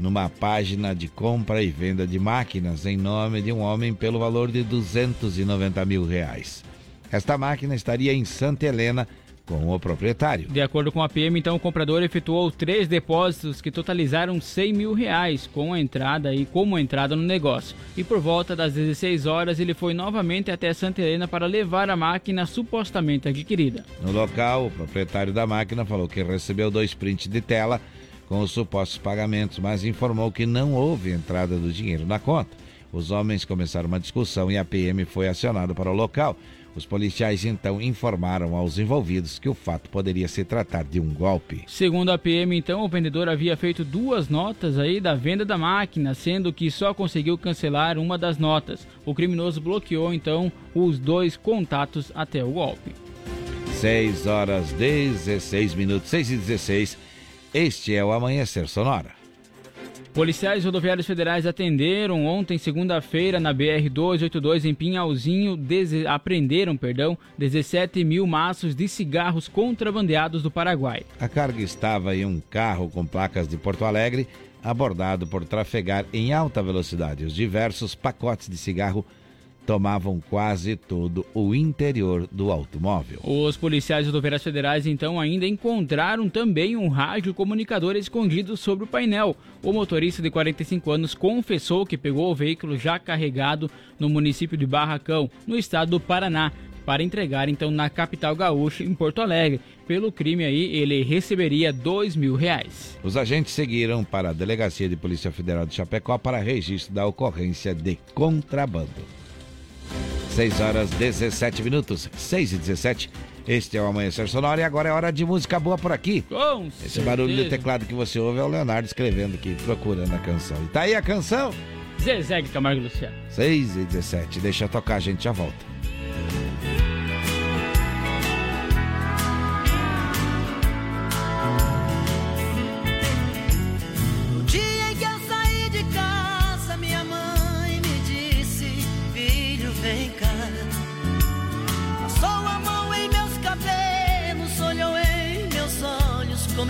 numa página de compra e venda de máquinas em nome de um homem pelo valor de 290 mil reais. Esta máquina estaria em Santa Helena com o proprietário. De acordo com a PM, então, o comprador efetuou três depósitos que totalizaram 100 mil reais com a entrada e como entrada no negócio. E por volta das 16 horas, ele foi novamente até Santa Helena para levar a máquina supostamente adquirida. No local, o proprietário da máquina falou que recebeu dois prints de tela com os supostos pagamentos, mas informou que não houve entrada do dinheiro na conta. Os homens começaram uma discussão e a PM foi acionada para o local. Os policiais então informaram aos envolvidos que o fato poderia se tratar de um golpe. Segundo a PM, então, o vendedor havia feito duas notas aí da venda da máquina, sendo que só conseguiu cancelar uma das notas. O criminoso bloqueou então os dois contatos até o golpe. 6 horas 16 minutos, 6 e 16. Este é o Amanhecer Sonora. Policiais rodoviários federais atenderam ontem, segunda-feira, na BR-282 em Pinhalzinho, deze... apreenderam, perdão, 17 mil maços de cigarros contrabandeados do Paraguai. A carga estava em um carro com placas de Porto Alegre, abordado por trafegar em alta velocidade. Os diversos pacotes de cigarro tomavam quase todo o interior do automóvel. Os policiais rodoviários federais então ainda encontraram também um rádio comunicador escondido sobre o painel. O motorista de 45 anos confessou que pegou o veículo já carregado no município de Barracão, no estado do Paraná, para entregar então na capital gaúcha, em Porto Alegre. Pelo crime aí, ele receberia dois mil reais. Os agentes seguiram para a Delegacia de Polícia Federal de Chapecó para registro da ocorrência de contrabando. 6 horas 17 minutos, 6 e 17. Este é o Amanhecer Sonora e agora é hora de música boa por aqui. Com Esse certeza. barulho de teclado que você ouve é o Leonardo escrevendo aqui, procurando a canção. E tá aí a canção? Zezé de Camargo Luciano. 6 e 17. Deixa tocar, a gente já volta.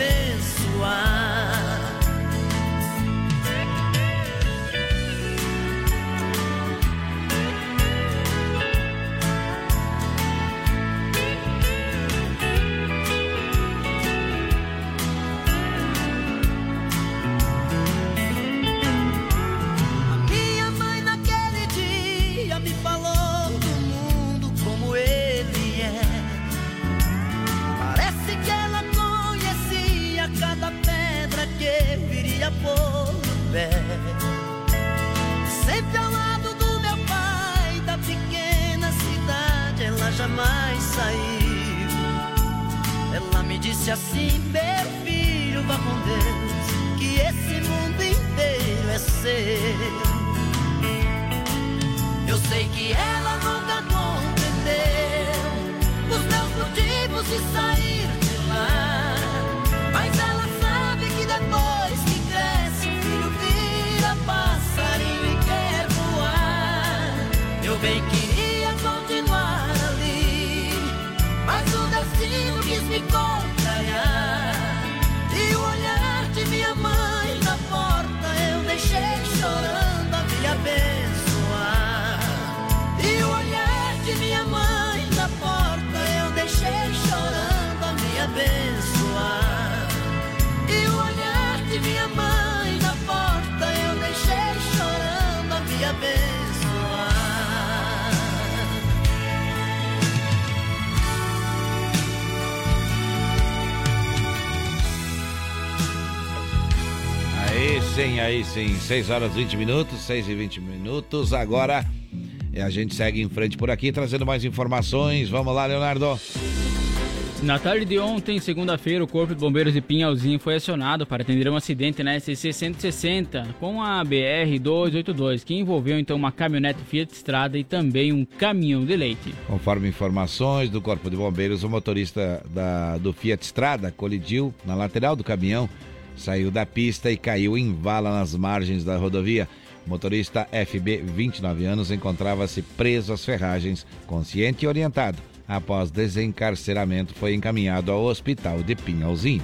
a Disse assim: meu filho, vá com Deus, que esse mundo inteiro é seu. Eu sei que ela nunca compreendeu os meus motivos de sair a sim, aí sim. 6 horas 20 minutos, 6 e 20 minutos. Agora a gente segue em frente por aqui, trazendo mais informações. Vamos lá, Leonardo. Na tarde de ontem, segunda-feira, o Corpo de Bombeiros de Pinhalzinho foi acionado para atender um acidente na SC 160 com a BR 282, que envolveu então uma caminhonete Fiat Strada e também um caminhão de leite. Conforme informações do Corpo de Bombeiros, o motorista da, do Fiat Strada colidiu na lateral do caminhão, saiu da pista e caiu em vala nas margens da rodovia. Motorista FB, 29 anos, encontrava-se preso às ferragens, consciente e orientado. Após desencarceramento, foi encaminhado ao hospital de Pinhalzinho.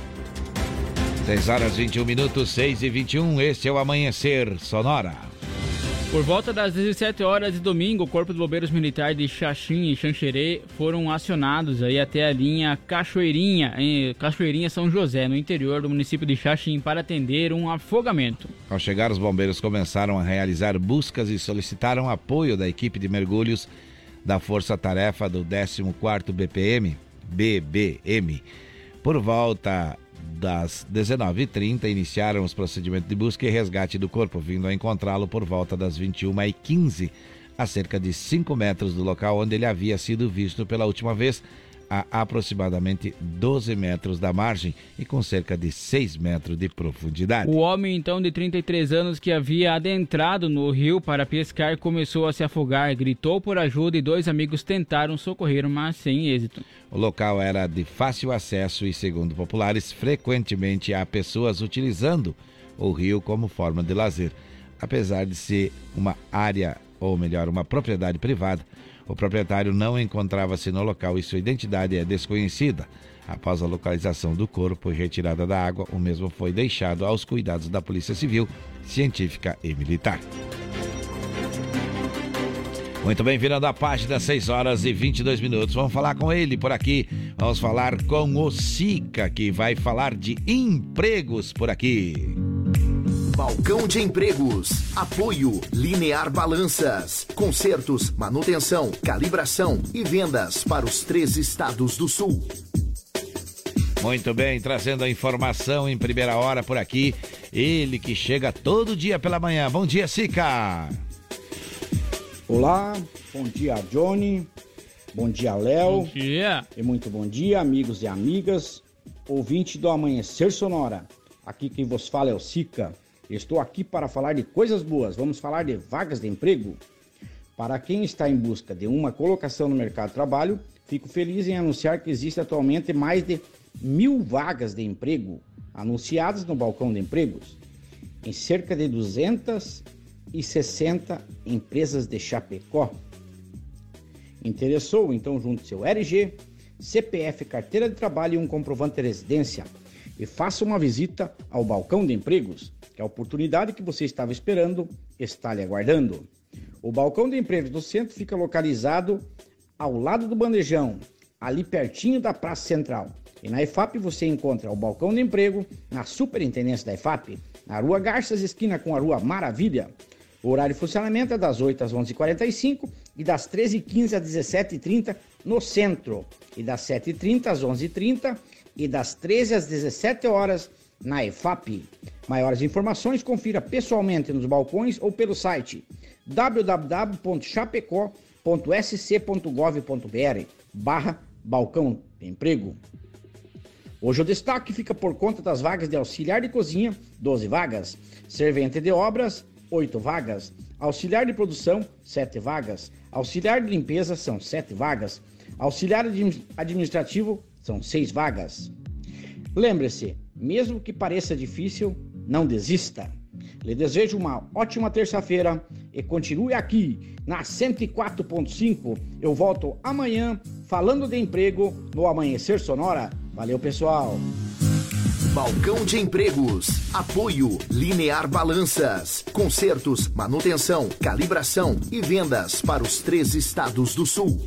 6 horas 21 minutos, 6 e 21. Este é o Amanhecer Sonora. Por volta das 17 horas de domingo, o Corpo de Bombeiros Militar de Xaxim e Xanxerê foram acionados aí até a linha Cachoeirinha, em Cachoeirinha São José, no interior do município de Xaxim, para atender um afogamento. Ao chegar, os bombeiros começaram a realizar buscas e solicitaram apoio da equipe de mergulhos da Força Tarefa do 14º BPM, BBM. Por volta das 19h30, iniciaram os procedimentos de busca e resgate do corpo, vindo a encontrá-lo por volta das 21h15, a cerca de 5 metros do local onde ele havia sido visto pela última vez, a aproximadamente 12 metros da margem e com cerca de 6 metros de profundidade. O homem, então, de 33 anos, que havia adentrado no rio para pescar, começou a se afogar, gritou por ajuda e dois amigos tentaram socorrer, mas sem êxito. O local era de fácil acesso e, segundo populares, frequentemente há pessoas utilizando o rio como forma de lazer. Apesar de ser uma área, ou melhor, uma propriedade privada, o proprietário não encontrava-se no local e sua identidade é desconhecida. Após a localização do corpo e retirada da água, o mesmo foi deixado aos cuidados da Polícia Civil, Científica e Militar. Muito bem, virando a página, 6 horas e 22 minutos. Vamos falar com ele por aqui. Vamos falar com o Sica, que vai falar de empregos por aqui. Balcão de Empregos. Apoio Linear Balanças. Consertos, manutenção, calibração e vendas para os três estados do sul. Muito bem, trazendo a informação em primeira hora por aqui. Ele que chega todo dia pela manhã. Bom dia, Sica. Olá, bom dia, Johnny. Bom dia, Léo. Bom dia. E muito bom dia, amigos e amigas. Ouvinte do Amanhecer Sonora. Aqui quem vos fala é o Sica. Estou aqui para falar de coisas boas. Vamos falar de vagas de emprego. Para quem está em busca de uma colocação no mercado de trabalho, fico feliz em anunciar que existe atualmente mais de mil vagas de emprego anunciadas no balcão de empregos em cerca de 260 empresas de Chapecó. Interessou? Então junte seu RG, CPF, carteira de trabalho e um comprovante de residência e faça uma visita ao balcão de empregos, que a oportunidade que você estava esperando está lhe aguardando. O balcão de empregos do centro fica localizado ao lado do bandejão, ali pertinho da Praça Central. E na EFAP você encontra o balcão de emprego na Superintendência da EFAP, na Rua Garças, esquina com a Rua Maravilha. O horário de funcionamento é das 8 às 11h45 e das 13h15 às 17h30 no centro, e das 7h30 às 11h30 e das 13 às 17 horas na EFAP. Maiores informações confira pessoalmente nos balcões ou pelo site www.chapecó.sc.gov.br barra balcão emprego. Hoje o destaque fica por conta das vagas de auxiliar de cozinha, 12 vagas, servente de obras, 8 vagas, auxiliar de produção, 7 vagas, auxiliar de limpeza, são 7 vagas, auxiliar administrativo, são 6 vagas. Lembre-se, mesmo que pareça difícil, não desista. Lhe desejo uma ótima terça-feira e continue aqui na 104.5. Eu volto amanhã falando de emprego no Amanhecer Sonora. Valeu, pessoal. Balcão de Empregos. Apoio Linear Balanças. Consertos, manutenção, calibração e vendas para os três estados do sul.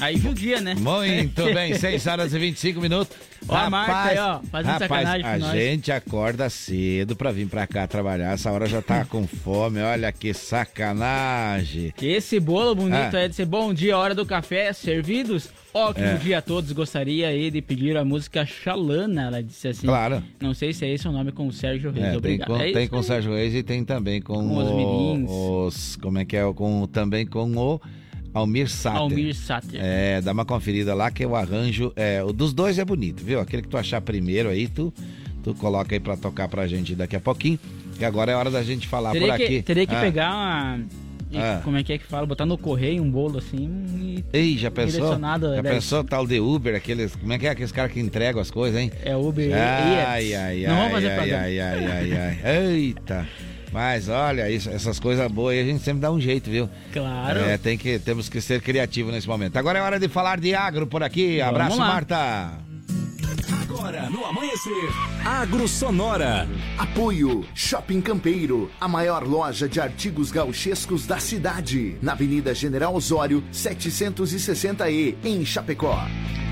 Aí judia, né? Muito bem, 6 horas e 25 minutos. Ó, a Marta aí, ó, fazendo rapaz, sacanagem a gente acorda cedo pra vir pra cá trabalhar. Essa hora já tá com fome. Olha que sacanagem. Esse bolo bonito Ah. é de ser bom dia, hora do café, servidos. Ótimo É. dia a todos. Gostaria aí de pedir a música Xalana. Ela disse assim. Claro. Não sei se é esse o nome com o Sérgio Reis. É, tem Obrigado. com, é tem com o. Sérgio Reis e tem também com, Com os os- Como é que é? Com, também com o Almir Sater. Almir Sater. É, dá uma conferida lá que o arranjo. É, o dos dois é bonito, viu? Aquele que tu achar primeiro aí, tu, tu coloca aí pra tocar pra gente daqui a pouquinho. Que agora é hora da gente falar Teria por que, aqui. teria que Ah. pegar uma. e Ah. Como é que é que fala? Botar no correio um bolo assim e. Ei, já pensou? Já né? pensou tal de Uber, aqueles. Como é que é aqueles caras que entregam as coisas, hein? É Uber Ai, Eats. ai, ai. Não vamos fazer ai, ai, ai, ai, ai. Eita. Mas olha, isso, essas coisas boas aí a gente sempre dá um jeito, viu? Claro. É, tem que, temos que ser criativos nesse momento. Agora é hora de falar de agro por aqui. Vamos Abraço, lá. Marta. Agora, no Amanhecer, Agro Sonora. Apoio Shopping Campeiro, a maior loja de artigos gauchescos da cidade, na Avenida General Osório, 760E, em Chapecó.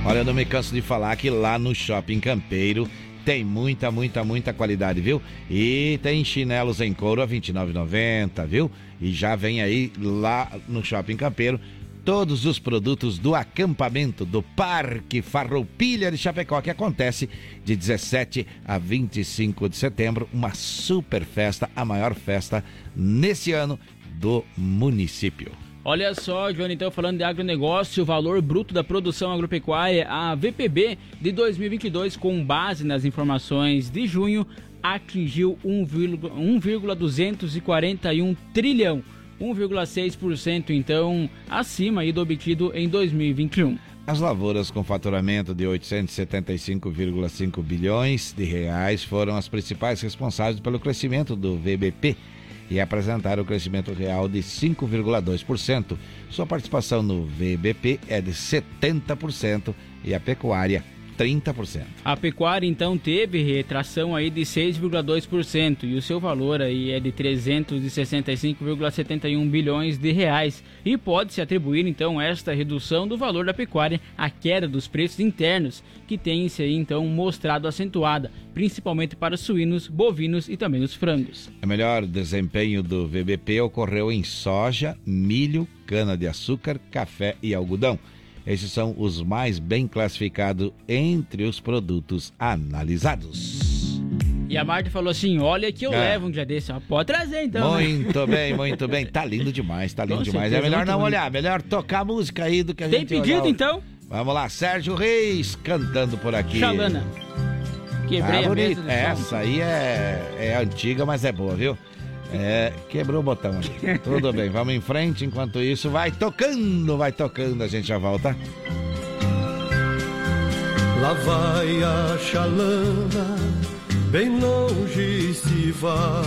Olha, eu não me canso de falar que lá no Shopping Campeiro tem muita, muita, muita qualidade, viu? E tem chinelos em couro a R$ 29,90, viu? E já vem aí lá no Shopping Campeiro todos os produtos do acampamento do Parque Farroupilha de Chapecó, que acontece de 17 a 25 de setembro, uma super festa, a maior festa nesse ano do município. Olha só, Johnny, então falando de agronegócio, o valor bruto da produção agropecuária, a VPB de 2022, com base nas informações de junho, atingiu 1,241 trilhão, 1,6% então acima do obtido em 2021. As lavouras com faturamento de 875,5 bilhões de reais foram as principais responsáveis pelo crescimento do VBP e apresentaram o crescimento real de 5,2%. Sua participação no VBP é de 70% e a pecuária 30%. A pecuária então teve retração aí de 6,2% e o seu valor aí é de 365,71 bilhões de reais e pode-se atribuir então esta redução do valor da pecuária à queda dos preços internos, que tem se aí então mostrado acentuada, principalmente para os suínos, bovinos e também os frangos. O melhor desempenho do VBP ocorreu em soja, milho, cana-de-açúcar, café e algodão. Esses são os mais bem classificados entre os produtos analisados. E a Marta falou assim: olha que eu é. levo um dia desse. Pode trazer então. Né? Muito né? bem, muito bem. Tá lindo demais, tá lindo Com demais. Certeza, é melhor não bonito. olhar, melhor tocar a música aí do que a Tem gente. Tem pedido olhar. então? Vamos lá, Sérgio Reis cantando por aqui. Xalana. Quebrei ah, a mesa Essa aí é, é antiga, mas é boa, viu? É, quebrou o botão ali. Tudo bem, vamos em frente. Enquanto isso, vai tocando, vai tocando. A gente já volta. Lá vai a chalana, bem longe se vai,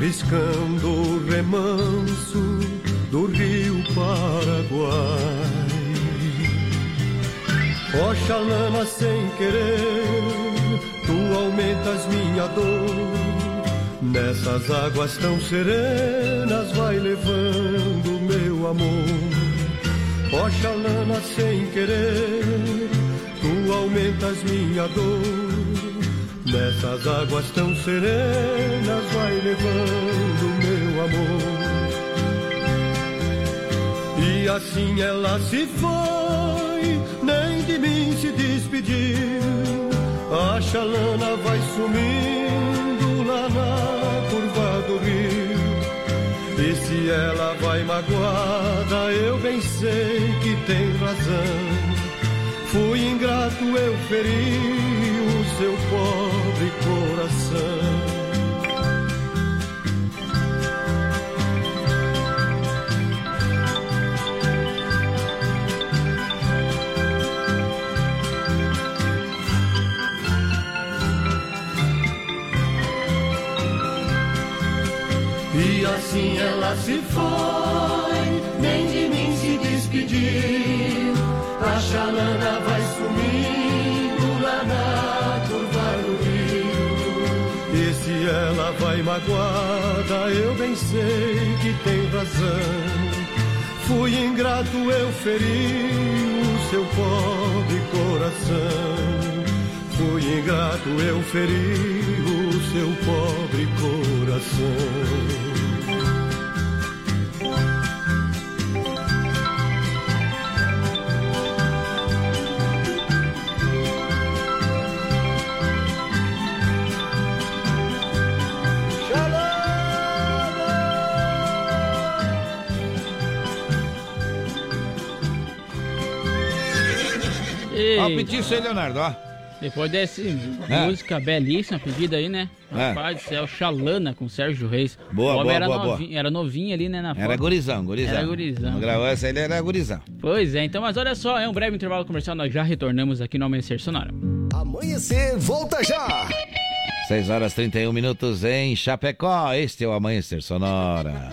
riscando o remanso do rio Paraguai. Ó oh, chalana sem querer, tu aumentas minha dor Nessas águas tão serenas vai levando meu amor. Oxalana sem querer, tu aumentas minha dor. Nessas águas tão serenas vai levando meu amor. E assim ela se foi, nem de mim se despediu. A chalana vai sumindo lá na e se ela vai magoada, eu bem sei que tem razão. Fui ingrato, eu feri o seu pobre coração. Assim ela se foi, nem de mim se despediu. A chalana vai sumindo lá na curva do rio. E se ela vai magoada, eu bem sei que tem razão. Fui ingrato, eu feri o seu pobre coração. Fui ingrato, eu feri o seu pobre coração. Ó, pedir isso aí, Leonardo, ó. Depois dessa é. música belíssima pedida aí, né? É. Rapaz do céu, Xalana com Sérgio Reis. Boa, boa, era, boa, novinho, boa. era novinho ali, né? Na foto. Era gurizão, gurizão. Era gurizão. Gravou essa aí, ele era gurizão. Pois é, então, mas olha só, é um breve intervalo comercial, nós já retornamos aqui no Amanhecer Sonora. Amanhecer, volta já! 6 horas 31 minutos em Chapecó. Este é o Amanhecer Sonora.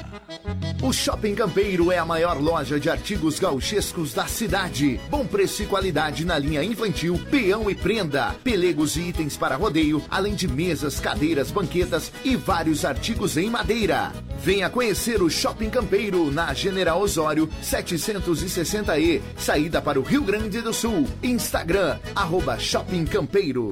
O Shopping Campeiro é a maior loja de artigos gauchescos da cidade. Bom preço e qualidade na linha infantil, peão e prenda, pelegos e itens para rodeio, além de mesas, cadeiras, banquetas e vários artigos em madeira. Venha conhecer o Shopping Campeiro na General Osório 760E, saída para o Rio Grande do Sul. Instagram, arroba Shopping Campeiro.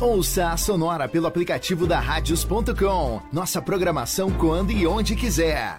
Ouça a Sonora pelo aplicativo da Radios.com. Nossa programação quando e onde quiser.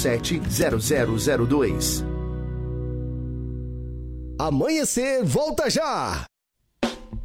3347 0002. Amanhecer, volta já!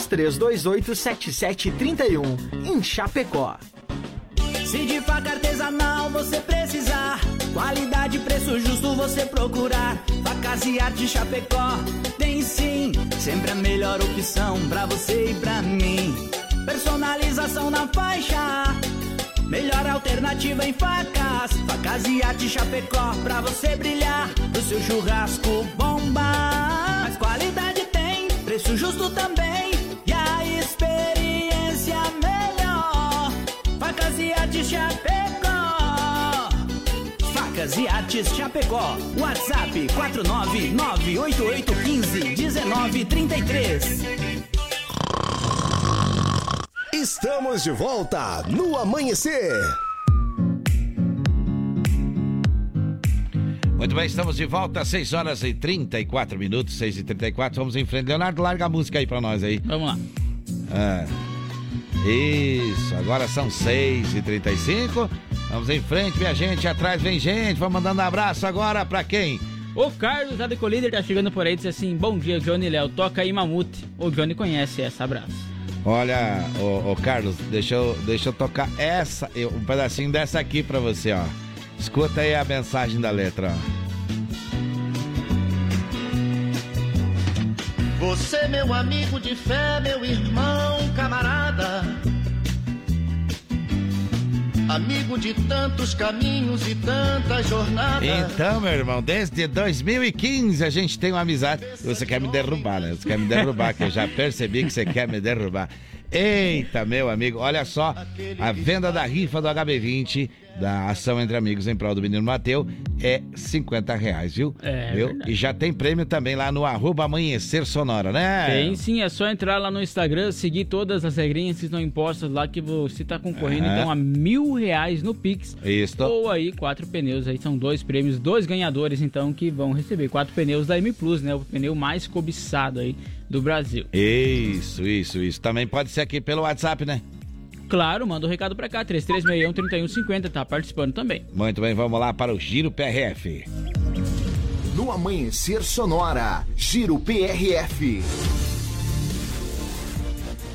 33287731 em Chapecó. Se de faca artesanal você precisar, qualidade e preço justo você procurar. Facas e arte Chapecó tem sim, sempre a melhor opção pra você e pra mim. Personalização na faixa, melhor alternativa em facas. Facas e arte Chapecó pra você brilhar, do seu churrasco bomba. Mas qualidade tem, preço justo também experiência melhor. Facas e Artes Chapecó. Facas e Artes Chapecó. WhatsApp 49988151933. Estamos de volta no amanhecer. Muito bem, estamos de volta, 6 horas e 34 minutos, 6 e 34 Vamos em frente. Leonardo, larga a música aí pra nós aí. Vamos lá. É. Isso, agora são 6h35. Vamos em frente, minha gente. Atrás vem gente. Vamos mandando um abraço agora pra quem? O Carlos da Decolíder tá chegando por aí diz assim: Bom dia, Johnny Léo. Toca aí Mamute. O Johnny conhece essa. Abraço. Olha, ô, ô, Carlos, deixa eu, deixa eu tocar essa, um pedacinho dessa aqui pra você, ó. Escuta aí a mensagem da letra, ó. Você, meu amigo de fé, meu irmão, camarada. Amigo de tantos caminhos e tantas jornadas. Então, meu irmão, desde 2015 a gente tem uma amizade. Você quer me derrubar, né? Você quer me derrubar, que eu já percebi que você quer me derrubar. Eita, meu amigo, olha só, a venda da rifa do HB20 da ação entre amigos em prol do menino Mateu é 50 reais, viu? É, viu? E já tem prêmio também lá no arroba amanhecer sonora, né? Tem sim, é só entrar lá no Instagram, seguir todas as regrinhas que estão impostas lá que você está concorrendo então a mil reais no Pix. Isso. Ou aí quatro pneus, aí são dois prêmios, dois ganhadores então que vão receber quatro pneus da M Plus, né? O pneu mais cobiçado aí do Brasil. Isso, isso, isso. Também pode ser aqui pelo WhatsApp, né? Claro, manda um recado pra cá, 3361-3150, tá participando também. Muito bem, vamos lá para o Giro PRF. No Amanhecer Sonora, Giro PRF.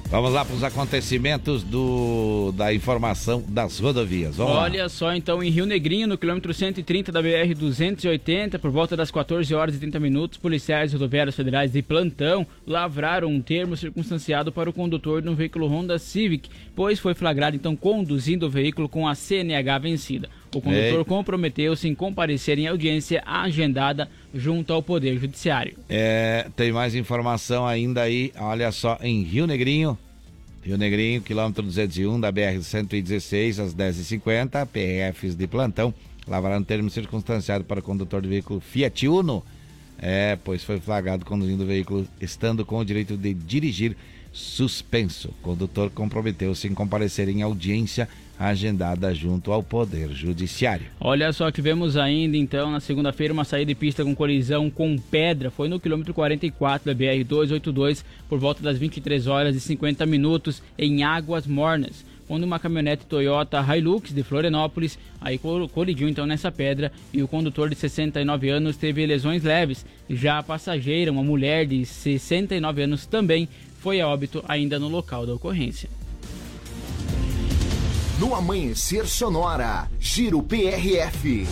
Vamos lá para os acontecimentos do, da informação das rodovias. Vamos Olha lá. só, então, em Rio Negrinho, no quilômetro 130 da BR-280, por volta das 14 horas e 30 minutos, policiais rodoviários federais de plantão lavraram um termo circunstanciado para o condutor de um veículo Honda Civic, pois foi flagrado, então, conduzindo o veículo com a CNH vencida. O condutor comprometeu-se em comparecer em audiência agendada junto ao Poder Judiciário. É, tem mais informação ainda aí, olha só, em Rio Negrinho. Rio Negrinho, quilômetro 201 da BR-116, às 10h50, PRFs de plantão, lavraram termo circunstanciado para o condutor do veículo Fiat Uno. É, pois foi flagrado conduzindo o veículo estando com o direito de dirigir suspenso. O condutor comprometeu-se em comparecer em audiência agendada junto ao Poder Judiciário. Olha só, tivemos ainda então na segunda-feira uma saída de pista com colisão com pedra. Foi no quilômetro 44 da BR-282 por volta das 23 horas e 50 minutos em Águas Mornas quando uma caminhonete Toyota Hilux de Florianópolis aí colidiu então nessa pedra e o condutor de 69 anos teve lesões leves. Já a passageira, uma mulher de 69 anos também foi a óbito ainda no local da ocorrência. No Amanhecer Sonora, Giro PRF.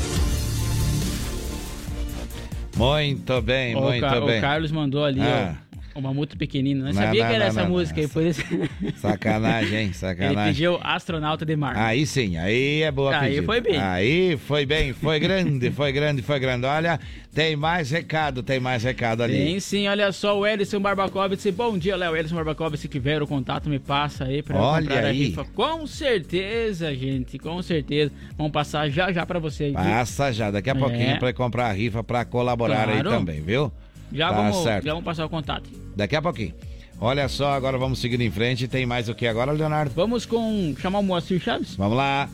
Muito bem, o muito bem. O Carlos mandou ali, ah. ó uma multa pequenina. Não, não sabia não, que era não, essa música aí, por isso. Sacanagem, hein? Sacanagem. Ele pediu Astronauta de Mar. Aí sim, aí é boa Aí pedida. foi bem. Aí foi bem, foi grande, foi grande, foi grande. Olha, tem mais recado, tem mais recado ali. Tem sim, olha só, o Edson Barbacovic. Bom dia, Léo. Edson Barbacovic, se tiver o contato, me passa aí pra olha comprar aí. a rifa. Com certeza, gente, com certeza. Vamos passar já já pra você aí. Passa já, daqui a pouquinho é. pra comprar a rifa pra colaborar claro. aí também, viu? Já, tá vamos, certo. já vamos passar o contato. Daqui a pouquinho. Olha só, agora vamos seguir em frente. Tem mais o que agora, Leonardo? Vamos com chamar o Moacir Chaves? Vamos lá.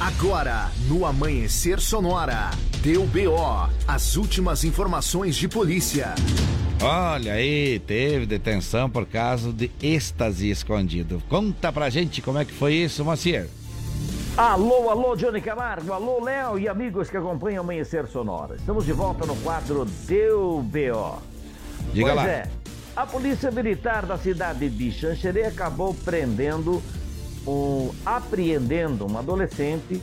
Agora, no Amanhecer Sonora, deu BO, as últimas informações de polícia. Olha aí, teve detenção por causa de êxtase escondido. Conta pra gente como é que foi isso, Moacir. Alô, alô, Johnny Camargo, alô, Léo e amigos que acompanham Amanhecer Sonora. Estamos de volta no quadro Deu BO. Diga pois lá. é, a polícia militar da cidade de Xanxerê acabou prendendo, um, apreendendo um adolescente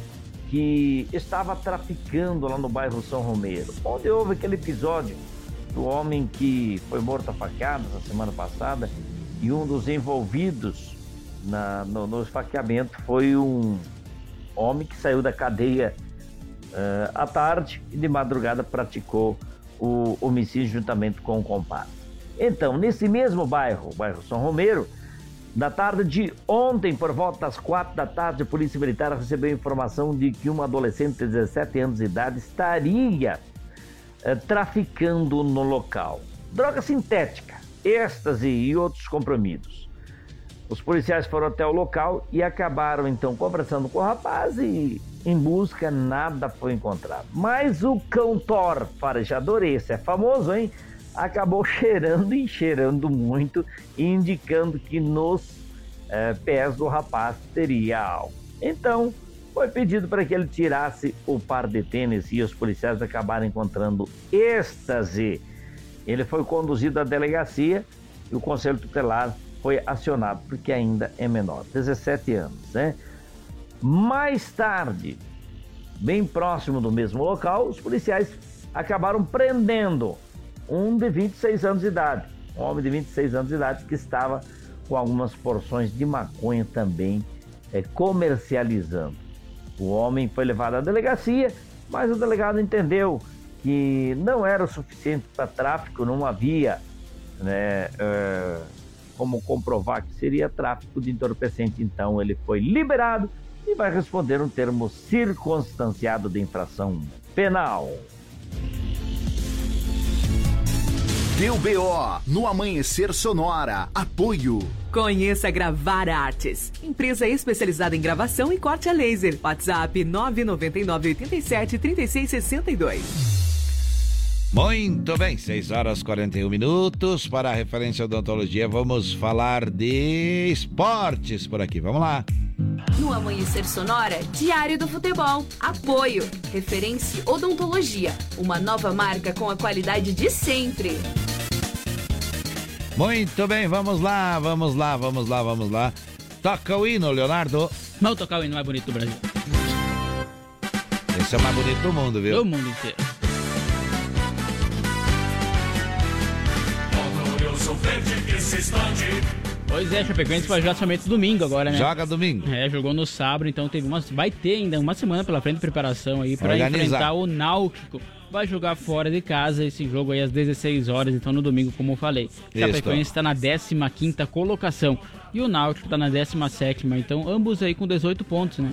que estava traficando lá no bairro São Romero, onde houve aquele episódio do homem que foi morto a facadas na semana passada e um dos envolvidos na, no, no esfaqueamento foi um homem que saiu da cadeia uh, à tarde e de madrugada praticou o homicídio juntamente com o compadre. Então, nesse mesmo bairro, o bairro São Romero, na tarde de ontem, por volta das quatro da tarde, a Polícia Militar recebeu informação de que uma adolescente de 17 anos de idade estaria uh, traficando no local. Droga sintética, êxtase e outros compromissos. Os policiais foram até o local e acabaram então conversando com o rapaz e em busca nada foi encontrado. Mas o cão Thor, farejador, esse é famoso, hein? Acabou cheirando e cheirando muito, indicando que nos é, pés do rapaz teria algo. Então, foi pedido para que ele tirasse o par de tênis e os policiais acabaram encontrando êxtase. Ele foi conduzido à delegacia e o conselho tutelar foi acionado porque ainda é menor, 17 anos, né? Mais tarde, bem próximo do mesmo local, os policiais acabaram prendendo um de 26 anos de idade, um homem de 26 anos de idade que estava com algumas porções de maconha também é, comercializando. O homem foi levado à delegacia, mas o delegado entendeu que não era o suficiente para tráfico, não havia né, uh, como comprovar que seria tráfico de entorpecente. Então ele foi liberado e vai responder um termo circunstanciado de infração penal. Deu BO no Amanhecer Sonora. Apoio. Conheça Gravar Artes, empresa especializada em gravação e corte a laser. WhatsApp 999 87 3662. Muito bem, 6 horas 41 minutos. Para a referência odontologia, vamos falar de esportes por aqui. Vamos lá. No Amanhecer Sonora, Diário do Futebol. Apoio. Referência Odontologia. Uma nova marca com a qualidade de sempre. Muito bem, vamos lá, vamos lá, vamos lá, vamos lá. Toca o hino, Leonardo. Não tocar o hino mais bonito do Brasil. Esse é o mais bonito do mundo, viu? Do mundo inteiro. Pois é, Chapecoense vai jogar somente domingo agora, né? Joga domingo. É, jogou no sábado, então teve uma, vai ter ainda uma semana pela frente de preparação aí para enfrentar o Náutico. Vai jogar fora de casa esse jogo aí às 16 horas, então no domingo, como eu falei. Chapecoense está na 15 colocação e o Náutico está na 17, então ambos aí com 18 pontos, né?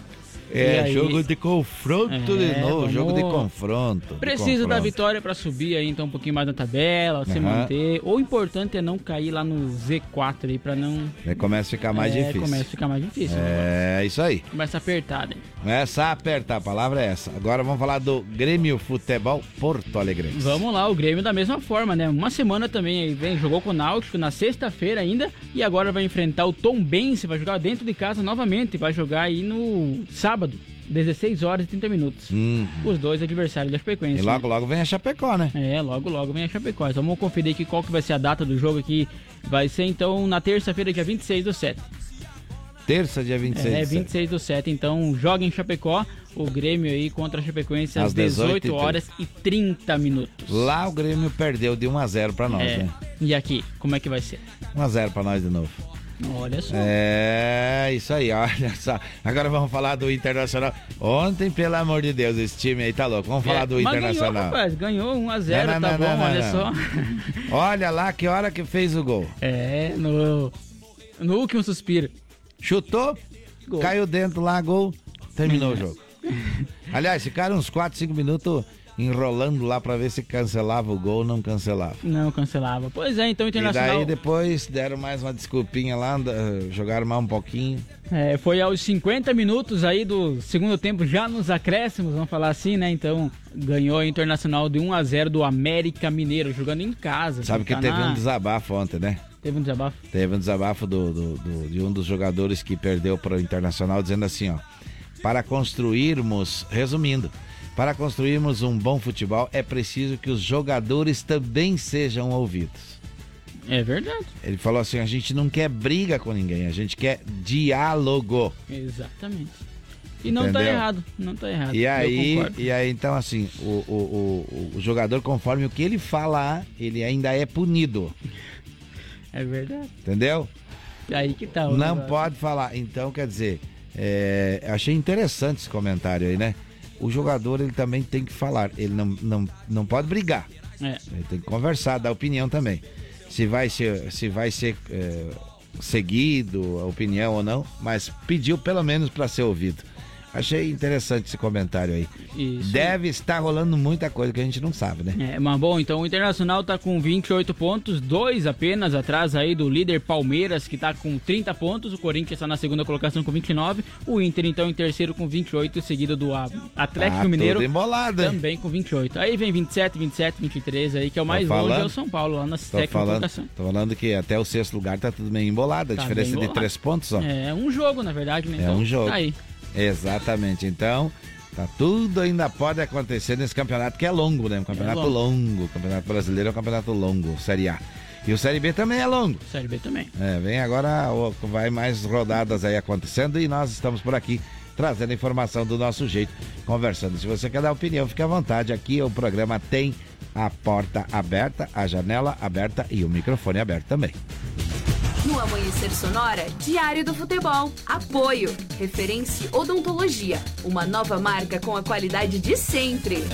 É, aí- jogo de confronto de É, novo, vamos- jogo de confronto. de Precisa da vitória para subir aí então um pouquinho mais na tabela, se manter. O importante é não cair lá no Z4 aí para não começa a ficar mais é, difícil. Começa a ficar mais difícil. É, isso aí. Começa apertado. hein? Começa a apertar, a palavra é essa. Agora vamos falar do Grêmio Futebol Porto Alegre. Vamos lá, o Grêmio da mesma forma, né? Uma semana também aí vem, jogou com o Náutico na sexta-feira ainda e agora vai enfrentar o Tom Bense, vai jogar dentro de casa novamente, vai jogar aí no sábado, 16 horas e 30 minutos. Hum. Os dois adversários da Chapecoense. E logo, logo vem a Chapecó, né? É, logo, logo vem a Chapecó. Então vamos conferir aqui qual que vai ser a data do jogo aqui. Vai ser então na terça-feira, dia 26 do 7. Terça, dia 26. É, de 26 do 7. Então joga em Chapecó, o Grêmio aí contra a Chapecoense às, Às 18 18h30. horas e 30 minutos. Lá o Grêmio perdeu de 1 a 0 pra nós, É. né? E aqui, como é que vai ser? 1 a 0 pra nós de novo. Olha só. É, isso aí, olha só. Agora vamos falar do Internacional. Ontem, pelo amor de Deus, esse time aí tá louco. Vamos falar É, do Internacional. Ganhou, rapaz, ganhou 1x0, Não, não, tá não, bom, não, olha não. só. Olha lá que hora que fez o gol. É, no, no último suspiro. Chutou, Gol. caiu dentro lá, gol, terminou o jogo. Aliás, ficaram uns 4, 5 minutos enrolando lá pra ver se cancelava o gol ou não cancelava. Não cancelava. Pois é, então o E Internacional daí depois deram mais uma desculpinha lá, jogaram mais um pouquinho. é, foi aos 50 minutos aí do segundo tempo, já nos acréscimos, vamos falar assim, né? Então ganhou o Internacional de 1x0 do América Mineiro, jogando em casa. Sabe que Tá teve na- um desabafo ontem, né? Teve um desabafo. Teve um desabafo do, do- do- de um dos jogadores que perdeu para o Internacional, dizendo assim, ó. Para construirmos, resumindo, para construirmos um bom futebol é preciso que os jogadores também sejam ouvidos. É verdade. Ele falou assim, a gente não quer briga com ninguém, a gente quer diálogo. Exatamente. E não tá Entendeu? errado, não tá errado. E aí, e aí, então, assim, o, o, o, o jogador, conforme o que ele falar, ele ainda é punido. É verdade. Entendeu? Aí que tá. Não negócio. pode falar. Então, quer dizer, é, achei interessante esse comentário aí, né? O jogador, ele também tem que falar. Ele não, não, não pode brigar. É. Ele tem que conversar, dar opinião também. Se vai ser, se vai ser é, seguido a opinião ou não, mas pediu pelo menos para ser ouvido. Achei interessante esse comentário aí. Isso. Deve estar rolando muita coisa que a gente não sabe, né? É, mas bom, então o Internacional tá com 28 pontos, dois apenas atrás aí do líder Palmeiras, que tá com 30 pontos, o Corinthians está na segunda colocação com 29, o Inter então em terceiro com 28, seguido do Atlético Tá Mineiro tudo embolado, hein? também com 28. Aí vem 27, 27, 23 aí, que é o mais longe, é o São Paulo, lá na sétima falando, colocação. tô falando que até o sexto lugar tá tudo meio embolado. A Tá diferença de três pontos, ó. É um jogo, na verdade, né? É Então, um jogo. Tá aí. Exatamente. Então, tá tudo ainda pode acontecer nesse campeonato que é longo, né? Um campeonato É longo. longo. O campeonato brasileiro é um campeonato longo, Série A. E o Série B também é longo. Série B também. É, vem agora, vai mais rodadas aí acontecendo e nós estamos por aqui trazendo informação do nosso jeito, conversando. Se você quer dar opinião, fique à vontade. Aqui o programa tem a porta aberta, a janela aberta e o microfone aberto também. Amanhecer Sonora, Diário do Futebol. Apoio. Referência Odontologia. Uma nova marca com a qualidade de sempre.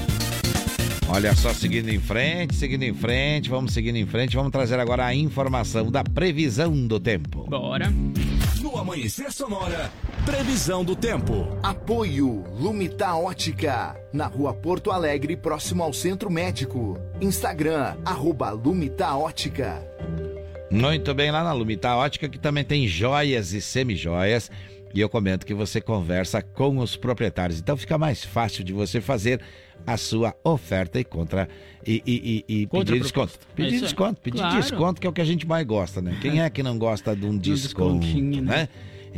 Olha só, seguindo em frente, seguindo em frente, vamos seguindo em frente, vamos trazer agora a informação da previsão do tempo. Bora. No Amanhecer Sonora, previsão do tempo. Apoio Lumita Ótica, na rua Porto Alegre, próximo ao Centro Médico. Instagram, arroba Lumita Ótica. Muito bem, lá na Lumita Ótica, que também tem joias e semijoias. E eu comento que você conversa com os proprietários. Então fica mais fácil de você fazer a sua oferta e contra e, e, e, e pedir desconto. É Pedir aí. desconto, pedir Claro. desconto, que é o que a gente mais gosta, né? Quem é que não gosta de um desconto, descontinho, né?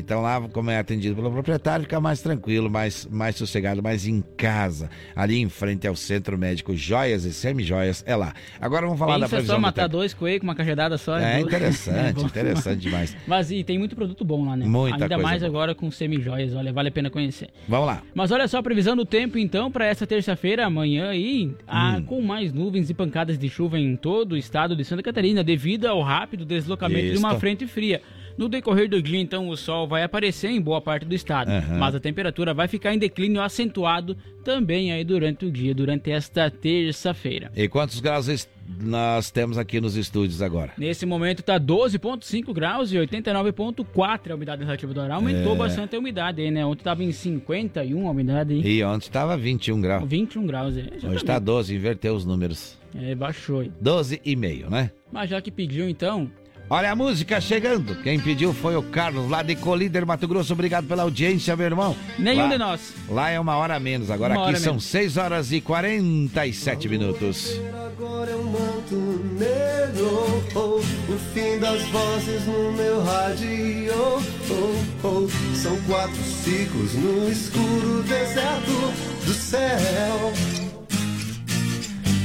Então lá, como é atendido pelo proprietário, fica mais tranquilo, mais, mais sossegado, mais em casa. Ali em frente ao Centro Médico Joias e Semijoias, é lá. Agora vamos falar da Pensa previsão só do matar tempo. dois coelhos com uma cajadada só. É duas. interessante, bom. interessante demais. Mas e tem muito produto bom lá, né? Muita Ainda mais boa. agora com semi-joias, olha, vale a pena conhecer. Vamos lá. Mas olha só a previsão do tempo então para essa terça-feira, amanhã aí, ah, Hum. com mais nuvens e pancadas de chuva em todo o estado de Santa Catarina, devido ao rápido deslocamento de uma frente fria. No decorrer do dia, então, o sol vai aparecer em boa parte do estado, Aham. mas a temperatura vai ficar em declínio acentuado também aí durante o dia, durante esta terça-feira. E quantos graus nós temos aqui nos estúdios agora? Nesse momento tá 12,5 graus e 89,4 a umidade relativa do ar. Aumentou É. bastante a umidade aí, né? Ontem tava em 51 a umidade aí. E ontem estava 21 graus. 21 graus, é. Hoje tá está 12, inverteu os números. É, baixou aí. 12 e meio, né? Mas já que pediu, então, Olha a música chegando. Quem pediu foi o Carlos, lá de Colíder, Mato Grosso. Obrigado pela audiência, meu irmão. nenhum Lá- de nós. Lá é uma hora a menos. Agora Uma aqui são menos. 6 horas e 47 minutos. Agora é um manto negro, oh, o fim das vozes no meu rádio. Oh, oh, são quatro ciclos no escuro deserto do céu.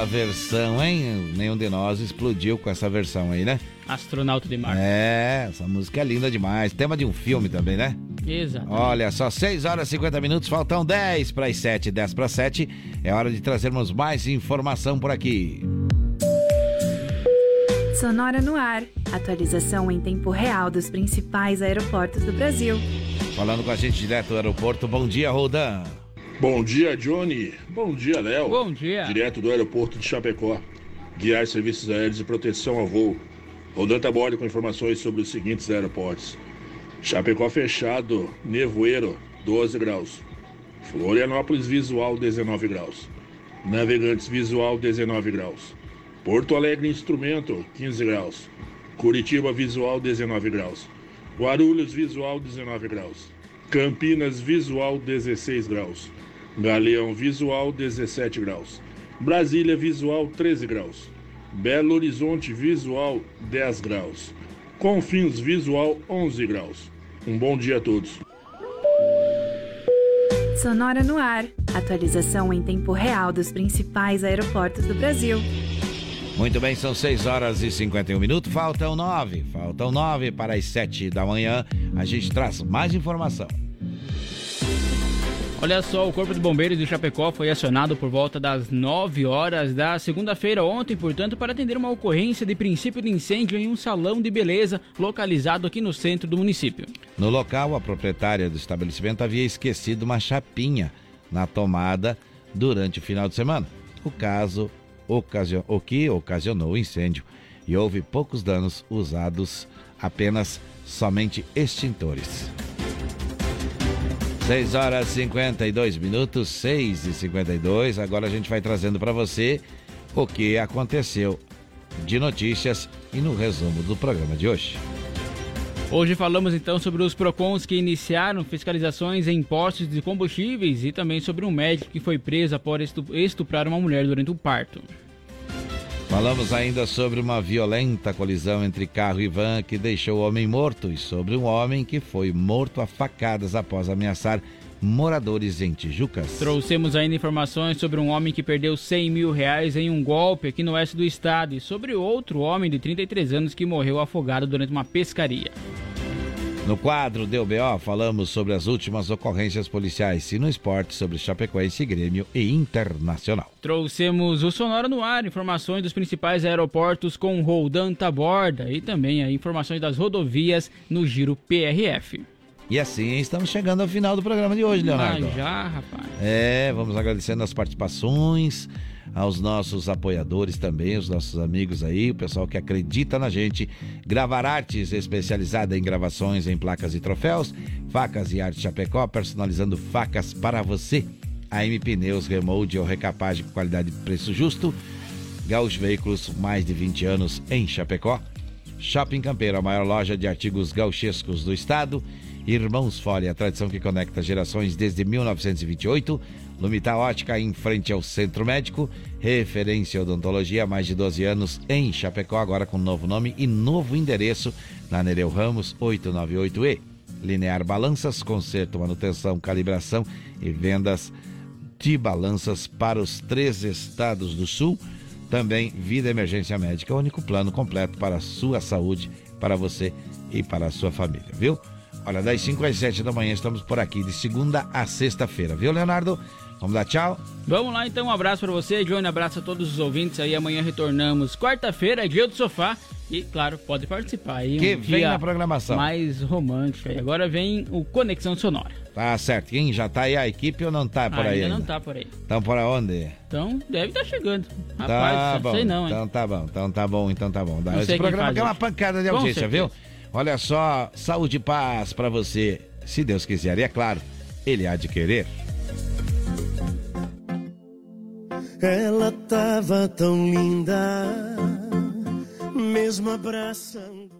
bela versão, hein? Nenhum de nós explodiu com essa versão aí, né? Astronauta de Marte. É, essa música é linda demais. Tema de um filme também, né? Exato. Olha só, 6 horas e 50 minutos, faltam 10 para as 7, 10 para 7. É hora de trazermos mais informação por aqui. Sonora no ar. Atualização em tempo real dos principais aeroportos do Brasil. Falando com a gente direto do aeroporto, bom dia, Rodan. Bom dia, Johnny. Bom dia, Léo. Bom dia. Direto do aeroporto de Chapecó. Guiar serviços aéreos e proteção ao voo. Rodando a bordo com informações sobre os seguintes aeroportos. Chapecó fechado, Nevoeiro, 12 graus. Florianópolis visual, 19 graus. Navegantes visual, 19 graus. Porto Alegre Instrumento, 15 graus. Curitiba visual, 19 graus. Guarulhos visual, 19 graus. Campinas visual, 16 graus. Galeão visual, 17 graus. Brasília visual, 13 graus. Belo Horizonte visual, 10 graus. Confins visual, 11 graus. Um bom dia a todos. Sonora no ar. Atualização em tempo real dos principais aeroportos do Brasil. Muito bem, são 6 horas e 51 minutos, faltam 9. Faltam 9 para as 7 da manhã. A gente traz mais informação. Olha só, o Corpo de Bombeiros de Chapecó foi acionado por volta das 9 horas da segunda-feira ontem, portanto, para atender uma ocorrência de princípio de incêndio em um salão de beleza localizado aqui no centro do município. No local, a proprietária do estabelecimento havia esquecido uma chapinha na tomada durante o final de semana. O caso o que ocasionou o incêndio e houve poucos danos usados apenas somente extintores. 6 horas e 52 minutos, 6 e 52. Agora a gente vai trazendo para você o que aconteceu de notícias e no resumo do programa de hoje. Hoje falamos então sobre os PROCONs que iniciaram fiscalizações em postos de combustíveis e também sobre um médico que foi preso após estuprar uma mulher durante o parto. Falamos ainda sobre uma violenta colisão entre carro e van que deixou o homem morto e sobre um homem que foi morto a facadas após ameaçar moradores em Tijucas. Trouxemos ainda informações sobre um homem que perdeu 100 mil reais em um golpe aqui no oeste do estado e sobre outro homem de 33 anos que morreu afogado durante uma pescaria. No quadro do BO, falamos sobre as últimas ocorrências policiais e no esporte sobre Chapecoense, Grêmio e Internacional. Trouxemos o Sonora no ar, informações dos principais aeroportos com Roldan Taborda e também informações das rodovias no Giro PRF. E assim estamos chegando ao final do programa de hoje, Leonardo. Ah, já, rapaz. É, vamos agradecendo as participações, aos nossos apoiadores também, os nossos amigos aí, o pessoal que acredita na gente. Gravar Artes, especializada em gravações em placas e troféus. Facas e Arte Chapecó, personalizando facas para você. AM Pneus, Remold ou recapagem com qualidade e preço justo. Gaúcho Veículos, mais de 20 anos em Chapecó. Shopping Campeiro, a maior loja de artigos gauchescos do estado. Irmãos Fole, a tradição que conecta gerações desde 1928. Lumita Ótica, em frente ao Centro Médico. Referência odontologia mais de 12 anos em Chapecó, agora com novo nome e novo endereço na Nereu Ramos 898E. Linear Balanças, conserto, manutenção, calibração e vendas de balanças para os três estados do sul. Também Vida Emergência Médica, único plano completo para a sua saúde, para você e para a sua família, viu? Olha, das 5 às 7 da manhã estamos por aqui, de segunda a sexta-feira, viu, Leonardo? Vamos dar tchau? Vamos lá então, um abraço para você, Johnny, abraço a todos os ouvintes aí. Amanhã retornamos quarta-feira, dia do sofá. E, claro, pode participar aí. Que um vem na programação. Mais romântico. E agora vem o Conexão Sonora. Tá certo. Quem já tá aí a equipe ou não tá por ah, aí? Ainda não tá por aí. Então por onde? Então deve estar tá chegando. Rapaz, tá bom. sei não, hein? Então tá bom, então tá bom, então tá bom. Não Esse programa aqui é uma pancada de audiência, viu? Olha só, saúde e paz para você, se Deus quiser. E é claro, ele há de querer. Ela tava tão linda, mesmo abraçando.